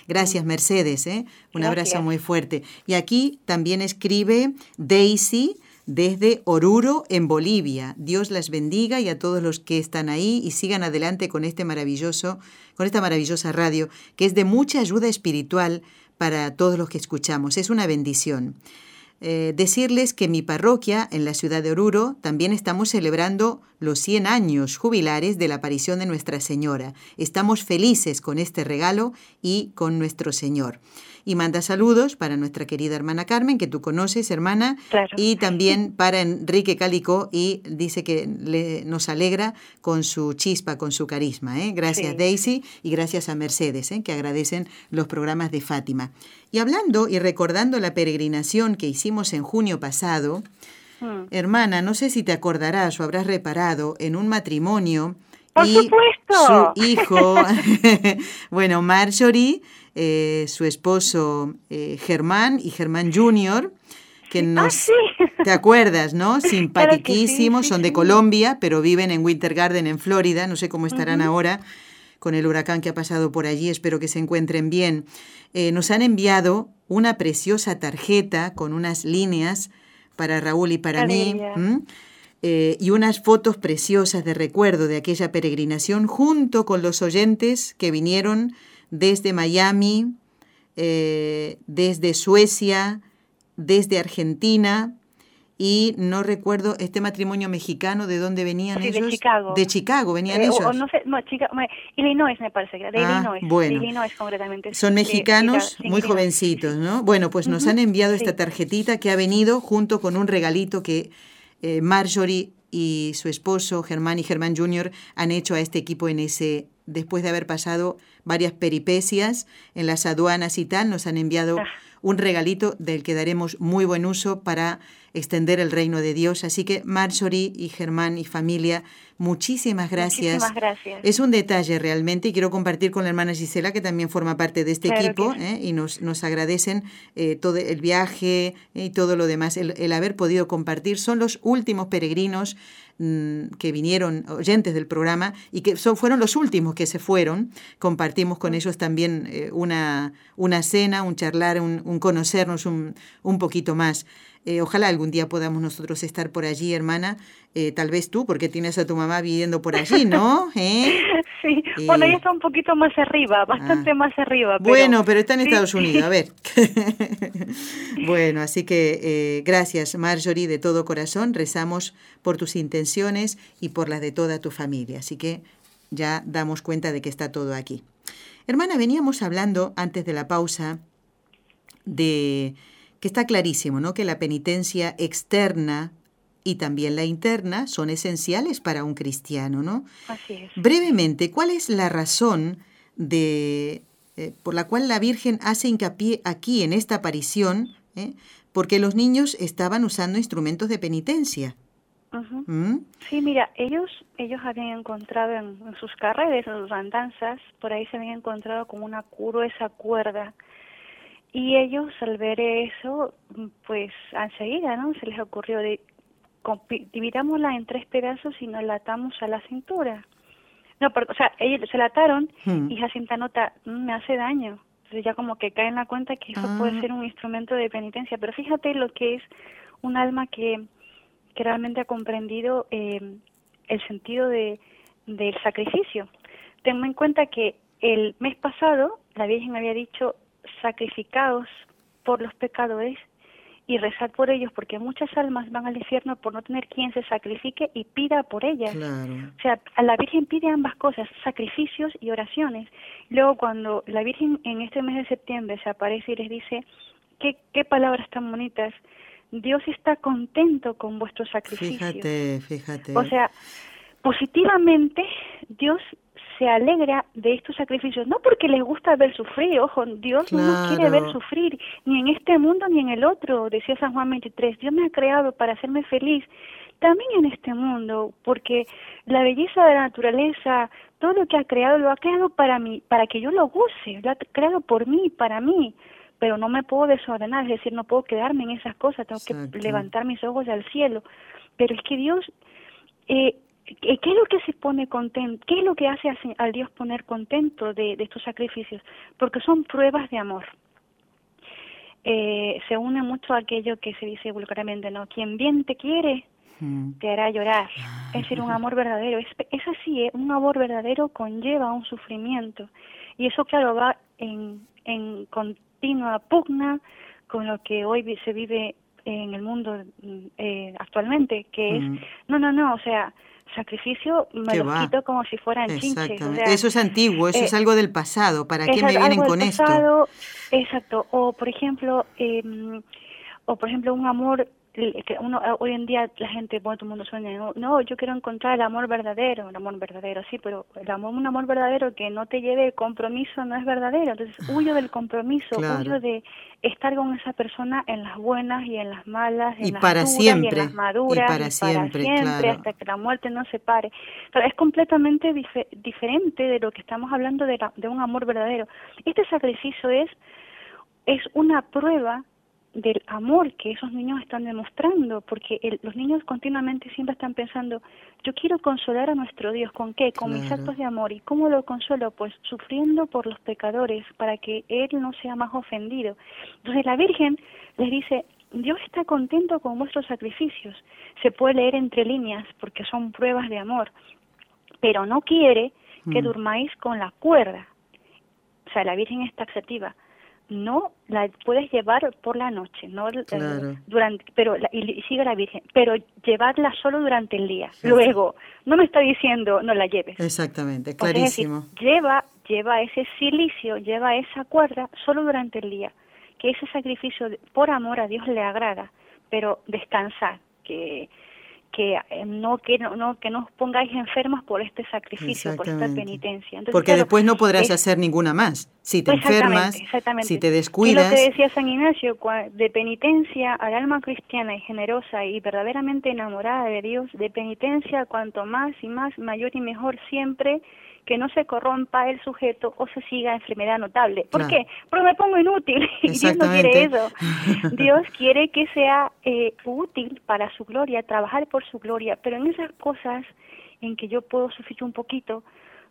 Gracias, Mercedes. ¿eh? Un abrazo muy fuerte. Y aquí también escribe Daisy desde Oruro, en Bolivia. Dios las bendiga y a todos los que están ahí y sigan adelante con este maravilloso, con esta maravillosa radio, que es de mucha ayuda espiritual para todos los que escuchamos. Es una bendición. Eh, decirles que mi parroquia en la ciudad de Oruro también estamos celebrando los 100 años jubilares de la aparición de Nuestra Señora. Estamos felices con este regalo y con nuestro Señor y manda saludos para nuestra querida hermana Carmen, que tú conoces, hermana, y también para Enrique Cálico y dice que le, nos alegra con su chispa, con su carisma. ¿eh? Gracias Daisy y gracias a Mercedes, ¿eh? que agradecen los programas de Fátima. Y hablando y recordando la peregrinación que hicimos en junio pasado, hmm. hermana, no sé si te acordarás o habrás reparado en un matrimonio y su hijo, [LAUGHS] bueno, Marjorie eh, su esposo eh, Germán y Germán Junior, que ah, nos... ¿Te acuerdas, no? [LAUGHS] Simpatiquísimos, son de Colombia, pero viven en Winter Garden, en Florida, no sé cómo estarán ahora con el huracán que ha pasado por allí, espero que se encuentren bien. Eh, nos han enviado una preciosa tarjeta con unas líneas para Raúl y para mí. y unas fotos preciosas de recuerdo de aquella peregrinación junto con los oyentes que vinieron desde Miami, eh, desde Suecia, desde Argentina y no recuerdo este matrimonio mexicano de dónde venían ellos. De Chicago. De Chicago venían eh, ellos. no sé, no, Illinois me parece que de ah, Illinois. Bueno, Illinois concretamente. Son mexicanos muy jovencitos, ¿no? Bueno, pues nos han enviado esta tarjetita que ha venido junto con un regalito que eh, Marjorie y su esposo Germán y Germán Jr. han hecho a este equipo en ese después de haber pasado varias peripecias en las aduanas y tal, nos han enviado ah. Un regalito del que daremos muy buen uso para extender el reino de Dios. Así que Marjorie y Germán y familia, muchísimas gracias. Muchísimas gracias. Es un detalle realmente y quiero compartir con la hermana Gisela, que también forma parte de este equipo, ¿eh? y nos, nos agradecen eh, todo el viaje y todo lo demás, el, el haber podido compartir. Son los últimos peregrinos que vinieron, oyentes del programa, y que fueron los últimos que se fueron. Compartimos con ellos también eh, una, una cena, un charlar, un, un conocernos un, un poquito más. Eh, ojalá algún día podamos nosotros estar por allí, hermana. Eh, tal vez tú, porque tienes a tu mamá viviendo por allí, ¿no? [LAUGHS] ¿Eh? Sí, bueno, ella está un poquito más arriba, bastante ah. más arriba. Bueno, pero está en Estados Unidos, a ver. [LAUGHS] bueno, así que gracias, Marjorie, de todo corazón. Rezamos por tus intenciones y por las de toda tu familia. Así que ya damos cuenta de que está todo aquí. Hermana, veníamos hablando antes de la pausa de que está clarísimo, ¿no? Que la penitencia externa y también la interna son esenciales para un cristiano, ¿no? Así es. Brevemente, ¿cuál es la razón de eh, por la cual la Virgen hace hincapié aquí en esta aparición? ¿eh? Porque los niños estaban usando instrumentos de penitencia. ¿Mm? Sí, mira, ellos ellos habían encontrado en, sus carreras, en sus andanzas, por ahí se habían encontrado como una esa cuerda y ellos al ver eso, pues enseguida, ¿no? Se les ocurrió de dividámosla en tres pedazos y nos la atamos a la cintura. No, o sea, ellos se la ataron hmm. y Jacinta nota, mm, me hace daño. Entonces ya como que cae en la cuenta que eso puede ah. ser un instrumento de penitencia. Pero fíjate lo que es un alma que, que realmente ha comprendido eh, el sentido de, del sacrificio. Tengo en cuenta que el mes pasado la Virgen había dicho sacrificados por los pecadores y rezar por ellos, porque muchas almas van al infierno por no tener quien se sacrifique y pida por ellas. O sea, a la Virgen pide ambas cosas, sacrificios y oraciones. Luego, cuando la Virgen en este mes de septiembre se aparece y les dice, qué, qué palabras tan bonitas, Dios está contento con vuestros sacrificios. Fíjate, fíjate. O sea, positivamente Dios se alegra de estos sacrificios, no porque les gusta ver sufrir, ojo, Dios no nos quiere ver sufrir, ni en este mundo ni en el otro, decía San Juan 23, Dios me ha creado para hacerme feliz, también en este mundo, porque la belleza de la naturaleza, todo lo que ha creado, lo ha creado para mí, para que yo lo goce, lo ha creado por mí, para mí, pero no me puedo desordenar, es decir, no puedo quedarme en esas cosas, tengo que levantar mis ojos al cielo, pero es que Dios eh, ¿qué es lo que se pone contento? ¿Qué es lo que hace al Dios poner contento de, de estos sacrificios? Porque son pruebas de amor. Eh, se une mucho a aquello que se dice vulgarmente, ¿no? Quien bien te quiere, mm. te hará llorar. Ah. Es decir, un amor verdadero. Es, es así, ¿eh? un amor verdadero conlleva un sufrimiento. Y eso, claro, va en, en continua pugna con lo que hoy se vive en el mundo eh, actualmente, que es, mm. no, no, no, o sea, sacrificio me lo quito como si fueran chinches. eso es antiguo, eso es eh, algo del pasado. ¿Para qué me vienen con esto? Exacto. O, por ejemplo, eh, o por ejemplo, un amor que uno hoy en día la gente bueno todo el mundo sueña no, yo quiero encontrar el amor verdadero el amor verdadero sí pero el amor un amor verdadero que no te lleve el compromiso no es verdadero. Entonces huyo del compromiso huyo de estar con esa persona en las buenas y en las malas en y las para siempre y en las maduras y para siempre, hasta que la muerte no se pare. Pero es completamente diferente de lo que estamos hablando de, de un amor verdadero. Este sacrificio es es una prueba del amor que esos niños están demostrando, porque los niños continuamente siempre están pensando, yo quiero consolar a nuestro Dios, ¿con qué? Con mis actos de amor. ¿Y cómo lo consuelo? Pues sufriendo por los pecadores, para que Él no sea más ofendido. Entonces la Virgen les dice, Dios está contento con vuestros sacrificios. Se puede leer entre líneas, porque son pruebas de amor, pero no quiere que mm. durmáis con la cuerda. O sea, la Virgen es taxativa no la puedes llevar por la noche, no eh, durante, pero y sigue la Virgen, pero llevarla solo durante el día. Luego, no me está diciendo no la lleves. Exactamente, clarísimo. lleva lleva ese silicio, lleva esa cuerda solo durante el día, que ese sacrificio por amor a Dios le agrada, pero descansar, que que eh, no que no, que no os pongáis enfermas por este sacrificio, por esta penitencia. Porque después no podrás hacer ninguna más. Si te enfermas, si te descuidas. Y lo que decía San Ignacio, de penitencia al alma cristiana y generosa y verdaderamente enamorada de Dios, de penitencia cuanto más y más, mayor y mejor siempre, que no se corrompa el sujeto o se siga enfermedad notable. ¿Por qué? Porque me pongo inútil [LAUGHS] y Dios no quiere eso. [LAUGHS] Dios quiere que sea eh, útil para su gloria, trabajar por su gloria, pero en esas cosas en que yo puedo sufrir un poquito,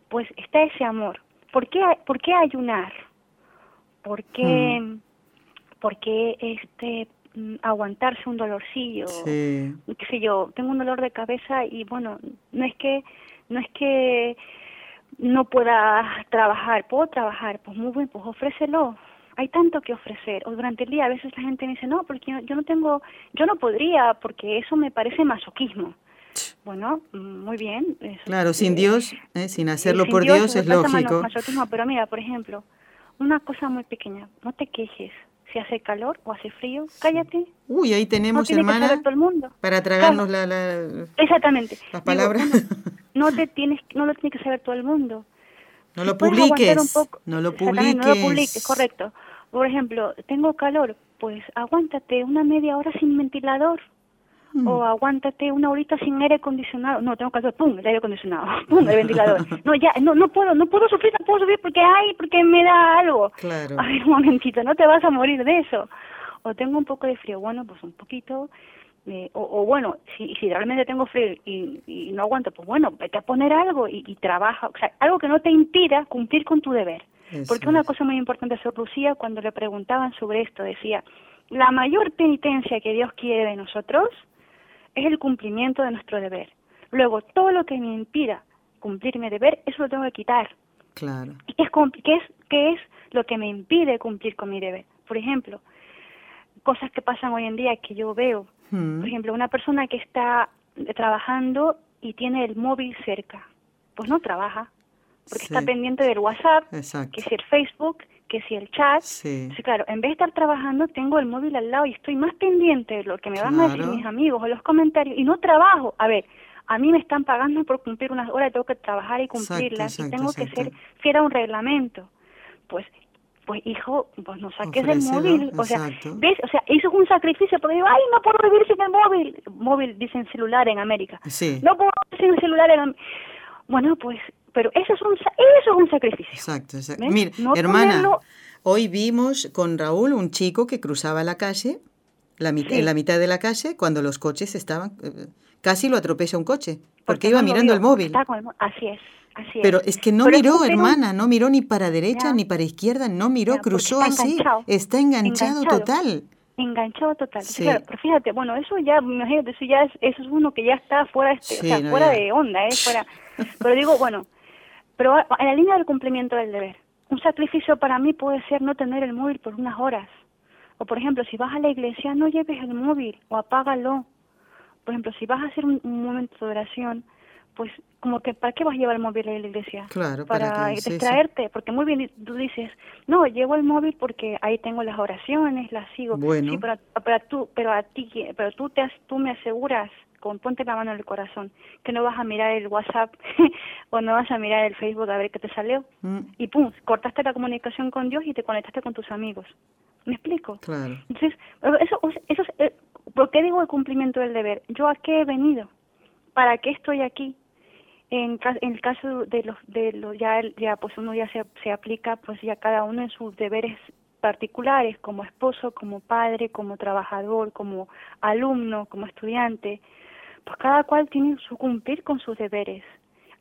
pues está ese amor. ¿Por qué, por qué ayunar? ¿Por qué, hmm. por qué este mm, aguantarse un dolorcillo? Sí. qué sé yo, tengo un dolor de cabeza y bueno, no es que no es que no pueda trabajar, puedo trabajar, pues muy bien, pues ofrécelo. Hay tanto que ofrecer. O durante el día a veces la gente me dice, no, porque yo, no tengo, yo no podría, porque eso me parece masoquismo. Bueno, muy bien. claro, sin Dios, ¿eh? sin hacerlo por Dios, es lógico. Masoquismo, pero mira, por ejemplo, una cosa muy pequeña, no te quejes. Si hace calor o hace frío, cállate. Uy, ahí tenemos, hermana, todo el mundo. para tragarnos la, la, Exactamente. las palabras. [LAUGHS] no te tienes no lo tiene que saber todo el mundo no lo publiques no lo publiques no lo publiques correcto por ejemplo tengo calor pues aguántate una media hora sin ventilador hmm. o aguántate una horita sin aire acondicionado. No tengo calor pum el aire acondicionado [LAUGHS] pum el ventilador. No ya no no puedo no puedo sufrir no puedo sufrir porque hay porque me da algo. Claro. A ver un momentito no te vas a morir de eso. O tengo un poco de frío bueno pues un poquito eh, o, bueno, si, si realmente tengo frío y, no aguanto, pues bueno, vete a poner algo y, trabaja, o sea, algo que no te impida cumplir con tu deber. Porque una cosa muy importante Sor Lucía, cuando le preguntaban sobre esto, decía, la mayor penitencia que Dios quiere de nosotros es el cumplimiento de nuestro deber. Luego, todo lo que me impida cumplir mi deber, eso lo tengo que quitar. Claro. ¿Y qué es, qué es, qué es lo que me impide cumplir con mi deber? Por ejemplo, cosas que pasan hoy en día que yo veo por ejemplo, una persona que está trabajando y tiene el móvil cerca, pues no trabaja, porque está pendiente del WhatsApp, que si el Facebook, que si el chat. Sí. claro, en vez de estar trabajando, tengo el móvil al lado y estoy más pendiente de lo que me van a decir mis amigos o los comentarios y no trabajo. A ver, a mí me están pagando por cumplir unas horas, tengo que trabajar y cumplirlas y tengo que ser fiel a un reglamento. Pues pues hijo, pues no saques del móvil. O sea, ¿ves? O sea, eso es un sacrificio, porque digo, ay, no puedo vivir sin el móvil. Móvil, dicen celular en América. Sí. No puedo vivir sin el celular en Bueno, pues, pero eso es un, eso es un sacrificio. Exacto, exacto. Mira, hermana, hoy vimos con Raúl un chico que cruzaba la calle la en la mitad de la calle cuando los coches estaban, eh, casi lo atropella un coche, porque, iba mirando el móvil. así es. Así Pero es que no miró, hermana, no miró ni para derecha ni para izquierda, no miró, cruzó así, está enganchado, total. Enganchado total. pero fíjate, bueno, eso ya, imagínate, eso ya es, eso es uno que ya está fuera, este, o sea, fuera de onda, ¿eh? Fuera. [LAUGHS] Pero digo, bueno, pero en la línea del cumplimiento del deber, un sacrificio para mí puede ser no tener el móvil por unas horas. O por ejemplo, si vas a la iglesia, no lleves el móvil o apágalo. Por ejemplo, si vas a hacer un, momento de oración, pues como que ¿para qué vas a llevar el móvil a la iglesia? Claro, para, distraerte, porque muy bien tú dices, no, llevo el móvil porque ahí tengo las oraciones, las sigo. Bueno. Sí, pero, pero tú, pero a ti, pero tú te, tú me aseguras con ponte la mano en el corazón, que no vas a mirar el WhatsApp [LAUGHS] o no vas a mirar el Facebook a ver qué te salió. Mm. Y pum, cortaste la comunicación con Dios y te conectaste con tus amigos. ¿Me explico? Claro. Entonces, eso, eso eh, ¿por qué digo el cumplimiento del deber? ¿Yo a qué he venido? ¿Para qué estoy aquí? En, en el caso de los, de los ya, ya pues uno ya se, se aplica pues ya cada uno en sus deberes particulares como esposo, como padre, como trabajador, como alumno, como estudiante, pues cada cual tiene su cumplir con sus deberes,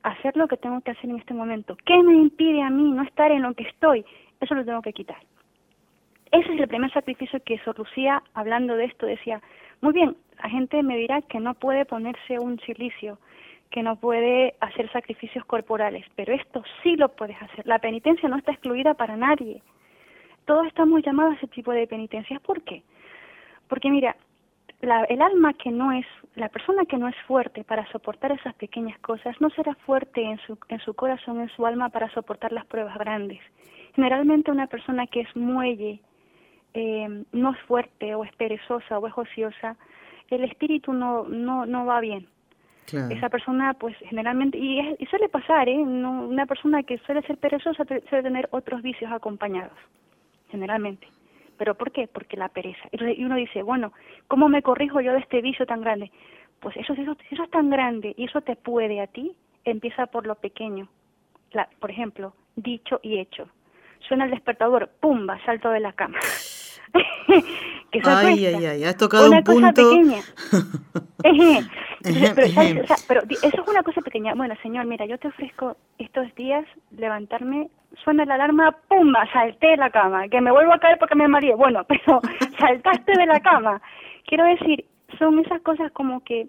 hacer lo que tengo que hacer en este momento. ¿Qué me impide a mí no estar en lo que estoy? Eso lo tengo que quitar. Ese es el primer sacrificio que Sor Lucía, hablando de esto, decía, muy bien, la gente me dirá que no puede ponerse un silicio, que no puede hacer sacrificios corporales, pero esto sí lo puedes hacer. La penitencia no está excluida para nadie. Todos estamos llamados a ese tipo de penitencias. ¿Por qué? Porque mira, el alma que no es, la persona que no es fuerte para soportar esas pequeñas cosas, no será fuerte en su, en su corazón, en su alma para soportar las pruebas grandes. Generalmente una persona que es muelle, eh, no es fuerte o es perezosa o es ociosa, el espíritu no, no, no va bien. Esa persona, pues generalmente, y, y suele pasar, ¿eh? una persona que suele ser perezosa suele tener otros vicios acompañados, generalmente. ¿Pero por qué? Porque la pereza. Y uno dice, bueno, ¿cómo me corrijo yo de este vicio tan grande? Pues eso, eso, eso es tan grande y eso te puede a ti, empieza por lo pequeño. La, por ejemplo, dicho y hecho. Suena el despertador, ¡pumba! Salto de la cama. [LAUGHS] que ay, ay, ay, has tocado una un cosa pequeña. [LAUGHS] pero, eso es una cosa pequeña. Bueno, señor, mira, yo te ofrezco estos días levantarme, suena la alarma, ¡pumba! Salté de la cama, que me vuelvo a caer porque me mareé. Bueno, [LAUGHS] pero saltaste de la cama. Quiero decir, son esas cosas como que,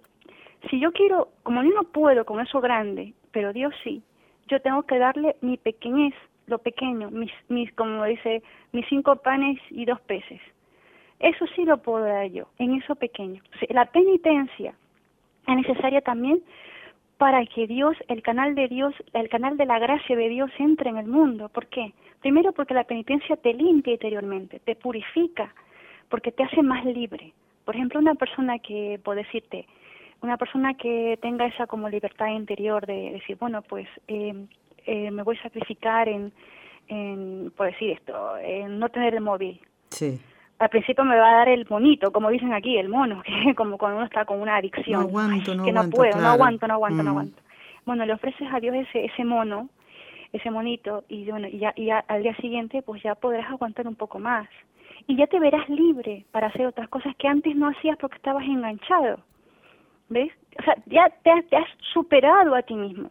si yo quiero, como yo no puedo con eso grande, pero Dios sí, yo tengo que darle mi pequeñez lo pequeño, mis, mis, como dice, mis cinco panes y dos peces. Eso sí lo puedo dar yo, en eso pequeño. La penitencia es necesaria también para que Dios, el canal de Dios, el canal de la gracia de Dios entre en el mundo. ¿Por qué? Primero porque la penitencia te limpia interiormente, te purifica, porque te hace más libre. Por ejemplo, una persona que, puedo decirte, una persona que tenga esa como libertad interior de decir, bueno, pues eh, eh, me voy a sacrificar en, en, por decir esto, en no tener el móvil. Sí. Al principio me va a dar el monito, como dicen aquí, el mono, [LAUGHS] que como cuando uno está con una adicción. No aguanto, no que no puedo, no aguanto, no aguanto, no mm. aguanto. Bueno, le ofreces a Dios ese, ese mono, ese monito, y bueno, y ya, y ya al día siguiente pues ya podrás aguantar un poco más. Y ya te verás libre para hacer otras cosas que antes no hacías porque estabas enganchado. ¿Ves? O sea, ya te has superado a ti mismo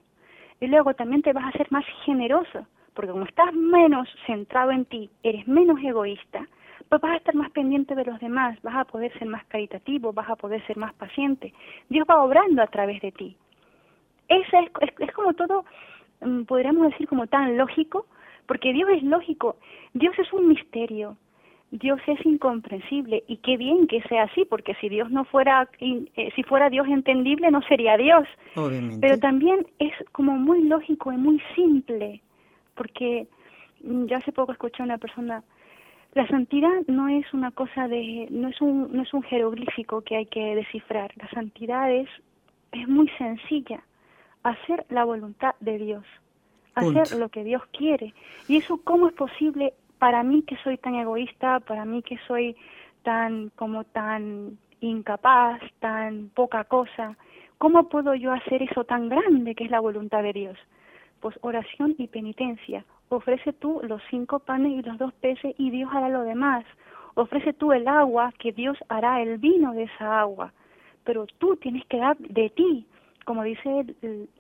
y luego también te vas a ser más generoso, porque como estás menos centrado en ti, eres menos egoísta, pues vas a estar más pendiente de los demás, vas a poder ser más caritativo, vas a poder ser más paciente. Dios va obrando a través de ti. Esa es, es, como todo, mm, podríamos decir como tan lógico, porque Dios es lógico, Dios es un misterio, Dios es incomprensible y qué bien que sea así, porque si Dios no fuera, eh, si fuera Dios entendible no sería Dios. Obviamente. Pero también es como muy lógico y muy simple, porque mm, yo hace poco escuché a una persona, la santidad no es una cosa de, no es un, no es un jeroglífico que hay que descifrar, la santidad es, es muy sencilla, hacer la voluntad de Dios, hacer lo que Dios quiere. Y eso, ¿cómo es posible para mí que soy tan egoísta, para mí que soy tan como tan incapaz, tan poca cosa, ¿cómo puedo yo hacer eso tan grande que es la voluntad de Dios? Pues oración y penitencia. Ofrece tú los cinco panes y los dos peces y Dios hará lo demás. ofrece tú el agua, que Dios hará el vino de esa agua. Pero tú tienes que dar de ti, como dice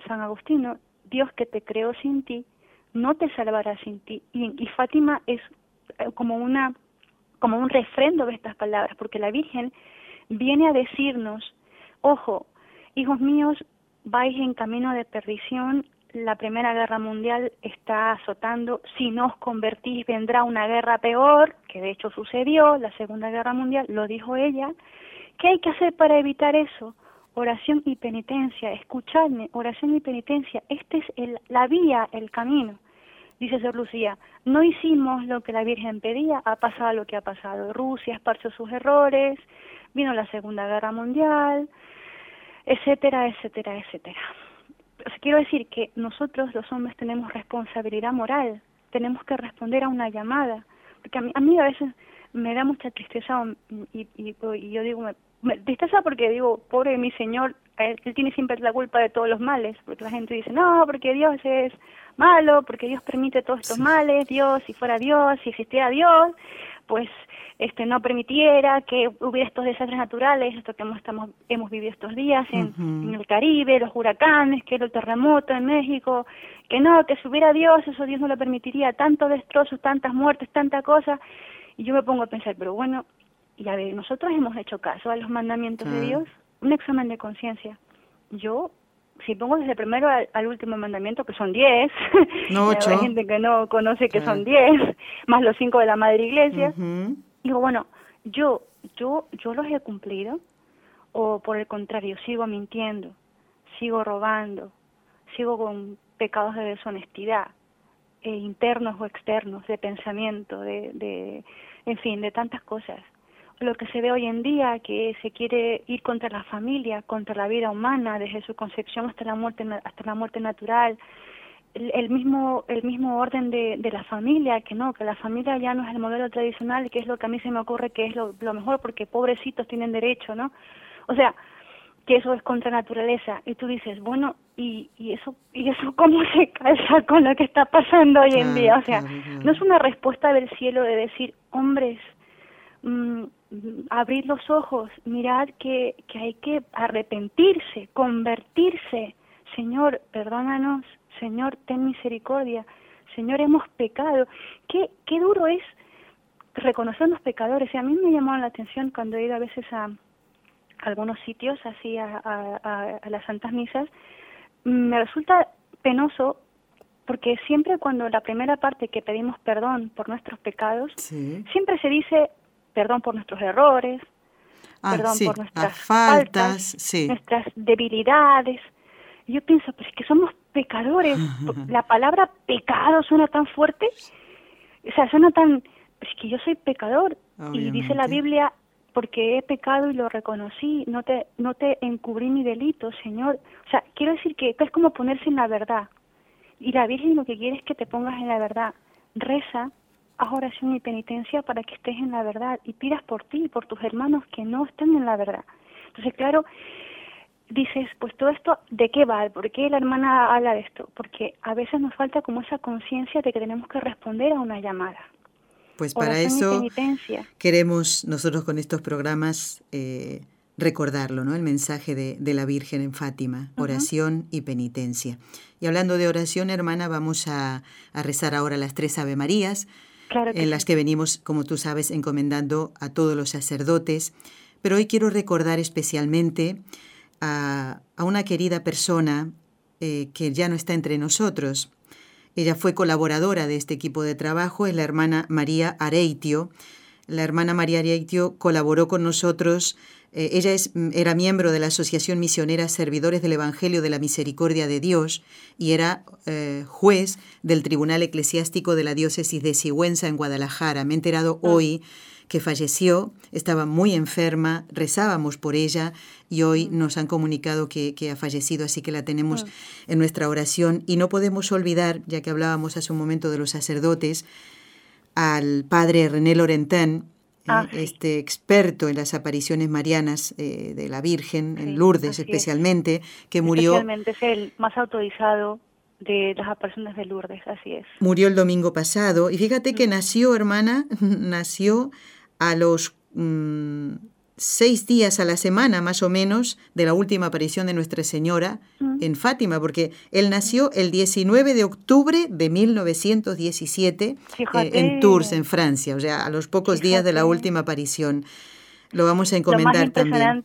San Agustino, Dios que te creó sin ti, no te salvará sin ti. Y, y Fátima es eh, como una como un refrendo de estas palabras, porque la Virgen viene a decirnos, ojo, hijos míos, vais en camino de perdición, la Primera Guerra Mundial está azotando, si no os convertís vendrá una guerra peor, que de hecho sucedió, la Segunda Guerra Mundial, lo dijo ella, ¿qué hay que hacer para evitar eso? Oración y penitencia, escuchadme, oración y penitencia, este es el, la vía, el camino. Dice Sor Lucía, no hicimos lo que la Virgen pedía, ha pasado lo que ha pasado. Rusia esparció sus errores, vino la Segunda Guerra Mundial, etcétera, etcétera, etcétera. quiero decir que nosotros los hombres tenemos responsabilidad moral, tenemos que responder a una llamada, porque a mí a, mí a veces me da mucha tristeza y, y, y yo digo, me, tristeza porque digo, pobre mi Señor, él, él, tiene siempre la culpa de todos los males, porque la gente dice, no, porque Dios es malo, porque Dios permite todos estos males, Dios, si fuera Dios, si existiera Dios, pues este no permitiera que hubiera estos desastres naturales, esto que hemos, estamos, hemos vivido estos días en, en, el Caribe, los huracanes, que el terremoto en México, que no, que si hubiera Dios, eso Dios no lo permitiría, tantos destrozos, tantas muertes, tanta cosa, y yo me pongo a pensar, pero bueno, y a ver, nosotros hemos hecho caso a los mandamientos de Dios, un examen de conciencia. Yo si pongo desde el primero al, último mandamiento, que son diez, [LAUGHS] no, hay gente que no conoce que son diez, más los cinco de la Madre Iglesia, digo, bueno, yo, yo, yo los he cumplido, o por el contrario, sigo mintiendo, sigo robando, sigo con pecados de deshonestidad, eh, internos o externos, de pensamiento, de, de, en fin, de tantas cosas lo que se ve hoy en día, que se quiere ir contra la familia, contra la vida humana, desde su concepción hasta la muerte, hasta la muerte natural, el, mismo el mismo orden de, de, la familia, que no, que la familia ya no es el modelo tradicional, que es lo que a mí se me ocurre que es lo, lo mejor, porque pobrecitos tienen derecho, ¿no? O sea, que eso es contra naturaleza. Y tú dices bueno y, y eso y eso cómo se calza con lo que está pasando hoy en día o sea no es una respuesta del cielo de decir hombres mmm, abrir los ojos, mirad que, que hay que arrepentirse, convertirse. Señor, perdónanos, Señor, ten misericordia, Señor, hemos pecado. Qué, qué duro es reconocer los pecadores. Y a mí me llamó la atención cuando he ido a veces a, algunos sitios, así a, a, a, las santas misas, me resulta penoso porque siempre cuando la primera parte que pedimos perdón por nuestros pecados, siempre se dice perdón por nuestros errores, ah, perdón por nuestras faltas, nuestras debilidades. yo pienso, pues es que somos pecadores. La palabra pecado suena tan fuerte, o sea, suena tan, es que yo soy pecador. Y dice la Biblia, porque he pecado y lo reconocí, no te, no te encubrí mi delito, Señor. O sea, quiero decir que es como ponerse en la verdad. Y la Virgen lo que quiere es que te pongas en la verdad. Reza, haz oración y penitencia para que estés en la verdad y pidas por ti y por tus hermanos que no estén en la verdad. Entonces, claro, dices, pues todo esto, ¿de qué va? ¿Por qué la hermana habla de esto? Porque a veces nos falta como esa conciencia de que tenemos que responder a una llamada. Pues para eso queremos nosotros con estos programas eh, recordarlo, ¿no? El mensaje de, de, la Virgen en Fátima, oración y penitencia. Y hablando de oración, hermana, vamos a, a rezar ahora las tres Ave Marías en las que venimos, como tú sabes, encomendando a todos los sacerdotes. Pero hoy quiero recordar especialmente a, una querida persona eh, que ya no está entre nosotros. Ella fue colaboradora de este equipo de trabajo, es la hermana María Areitio. La hermana María Areitio colaboró con nosotros eh, ella es, mm, era miembro de la Asociación Misionera Servidores del Evangelio de la Misericordia de Dios y era eh, juez del Tribunal Eclesiástico de la Diócesis de Sigüenza en Guadalajara. Me he enterado ah. hoy que falleció, estaba muy enferma, rezábamos por ella y hoy mm. nos han comunicado que, ha fallecido, así que la tenemos ah. en nuestra oración. Y no podemos olvidar, ya que hablábamos hace un momento de los sacerdotes, al padre René Lorentán, Ah, este experto en las apariciones marianas eh, de la Virgen, en Lourdes especialmente, que murió... Especialmente es el más autorizado de las apariciones de Lourdes, así es. Murió el domingo pasado y fíjate que nació, hermana, [LAUGHS] nació a los mm, seis días a la semana más o menos de la última aparición de Nuestra Señora mm. en Fátima, porque él nació el 19 de octubre de 1917 eh, en Tours, en Francia, o sea, a los pocos días de la última aparición. Lo vamos a encomendar también.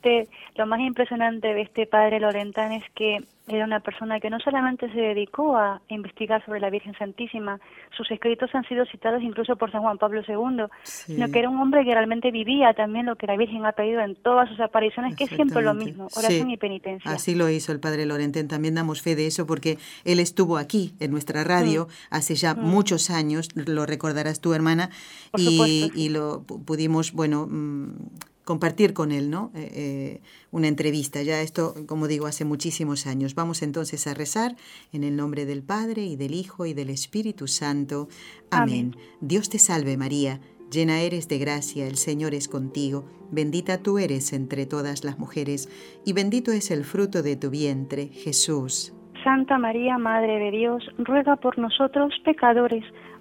Lo más impresionante de este padre Lorentán es que era una persona que no solamente se dedicó a investigar sobre la Virgen Santísima, sus escritos han sido citados incluso por San Juan Pablo II, sino que era un hombre que realmente vivía también lo que la Virgen ha pedido en todas sus apariciones, que es siempre lo mismo, oración y penitencia. Así lo hizo el padre Lorentén, también damos fe de eso porque él estuvo aquí en nuestra radio mm. hace ya mm. muchos años, lo recordarás tu hermana, y, y, lo pudimos, bueno... Mm, compartir con él ¿no? Eh, eh, una entrevista. Ya esto, como digo, hace muchísimos años. Vamos entonces a rezar en el nombre del Padre y del Hijo y del Espíritu Santo. Amén. Dios te salve María, llena eres de gracia, el Señor es contigo, bendita tú eres entre todas las mujeres, y bendito es el fruto de tu vientre, Jesús. Santa María, Madre de Dios, ruega por nosotros pecadores,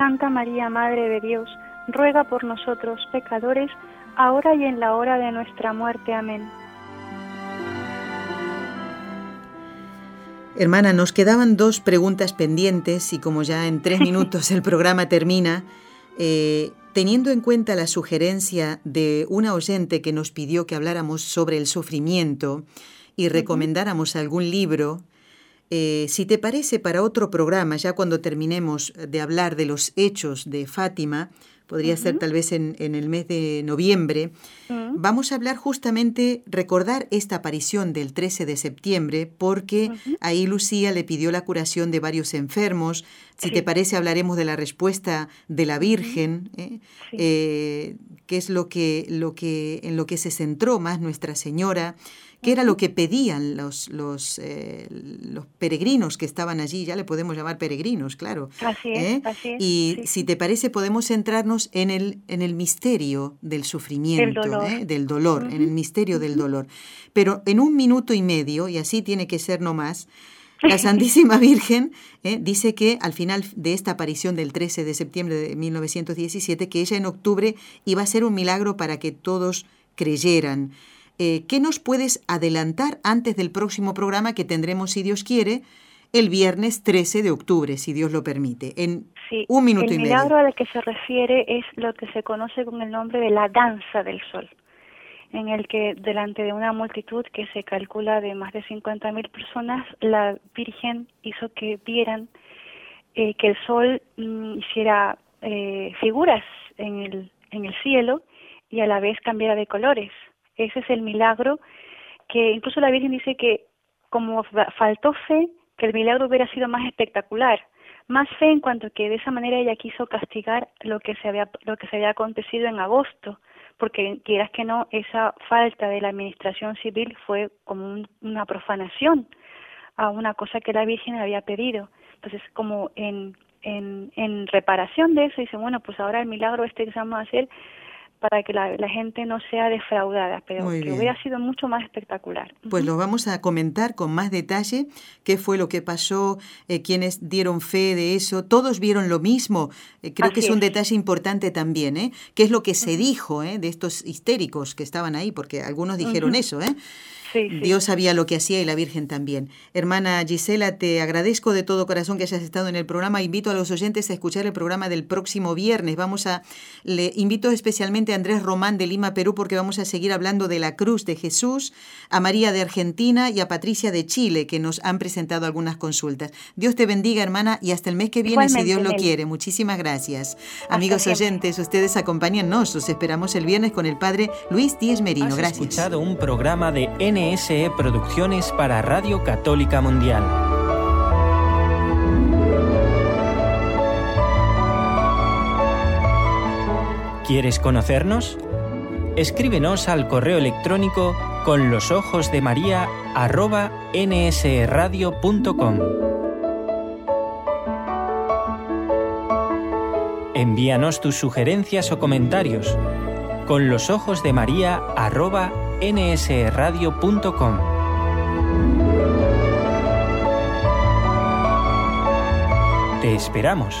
Santa María, Madre de Dios, ruega por nosotros pecadores, ahora y en la hora de nuestra muerte. Amén. Hermana, nos quedaban dos preguntas pendientes y como ya en tres [LAUGHS] minutos el programa termina, eh, teniendo en cuenta la sugerencia de una oyente que nos pidió que habláramos sobre el sufrimiento y recomendáramos algún libro, eh, si te parece, para otro programa, ya cuando terminemos de hablar de los hechos de Fátima, podría ser tal vez en, el mes de noviembre, mm. vamos a hablar justamente, recordar esta aparición del 13 de septiembre, porque ahí Lucía le pidió la curación de varios enfermos. Si te parece, hablaremos de la respuesta de la Virgen, ¿eh? Eh, que es lo que, lo que, en lo que se centró más Nuestra Señora qué era lo que pedían los, los, eh, los peregrinos que estaban allí, ya le podemos llamar peregrinos, claro. Así es, ¿eh? así es Y si te parece, podemos centrarnos en el, en el misterio del sufrimiento, del dolor, ¿eh? en el misterio del dolor. Pero en un minuto y medio, y así tiene que ser no más, la [LAUGHS] Santísima Virgen dice que al final de esta aparición del 13 de septiembre de 1917, que ella en octubre iba a ser un milagro para que todos creyeran. Eh, ¿qué nos puedes adelantar antes del próximo programa que tendremos, si Dios quiere, el viernes 13 de octubre, si Dios lo permite, en un minuto y medio? El milagro al que se refiere es lo que se conoce con el nombre de la danza del sol, en el que delante de una multitud que se calcula de más de 50.000 personas, la Virgen hizo que vieran eh, que el sol mm, hiciera eh, figuras en el, en el cielo y a la vez cambiara de colores ese es el milagro que incluso la Virgen dice que como faltó fe, que el milagro hubiera sido más espectacular. Más fe en cuanto que de esa manera ella quiso castigar lo que se había, lo que se había acontecido en agosto, porque quieras que no, esa falta de la administración civil fue como una profanación a una cosa que la Virgen había pedido. Entonces, como en, en, en reparación de eso, dice, bueno, pues ahora el milagro este que vamos a hacer para que la, gente no sea defraudada, pero que hubiera sido mucho más espectacular. Pues lo vamos a comentar con más detalle, qué fue lo que pasó, eh, quienes dieron fe de eso, todos vieron lo mismo, eh, creo que es, un detalle importante también, ¿eh? qué es lo que se dijo ¿eh? de estos histéricos que estaban ahí, porque algunos dijeron eso, ¿eh? Dios sabía lo que hacía y la Virgen también. Hermana Gisela, te agradezco de todo corazón que hayas estado en el programa. Invito a los oyentes a escuchar el programa del próximo viernes. Vamos a, le invito especialmente a Andrés Román de Lima, Perú, porque vamos a seguir hablando de la cruz de Jesús, a María de Argentina y a Patricia de Chile, que nos han presentado algunas consultas. Dios te bendiga, hermana, y hasta el mes que viene, si Dios lo quiere. Muchísimas gracias. Amigos oyentes, ustedes acompáñennos. Los esperamos el viernes con el Padre Luis Díez Merino. gracias. escuchado un programa de N NSE Producciones para Radio Católica Mundial. ¿Quieres conocernos? escríbenos al correo electrónico con los ojos de María arroba nsradio.com. Envíanos tus sugerencias o comentarios con los ojos de María nsradio.com. Te esperamos.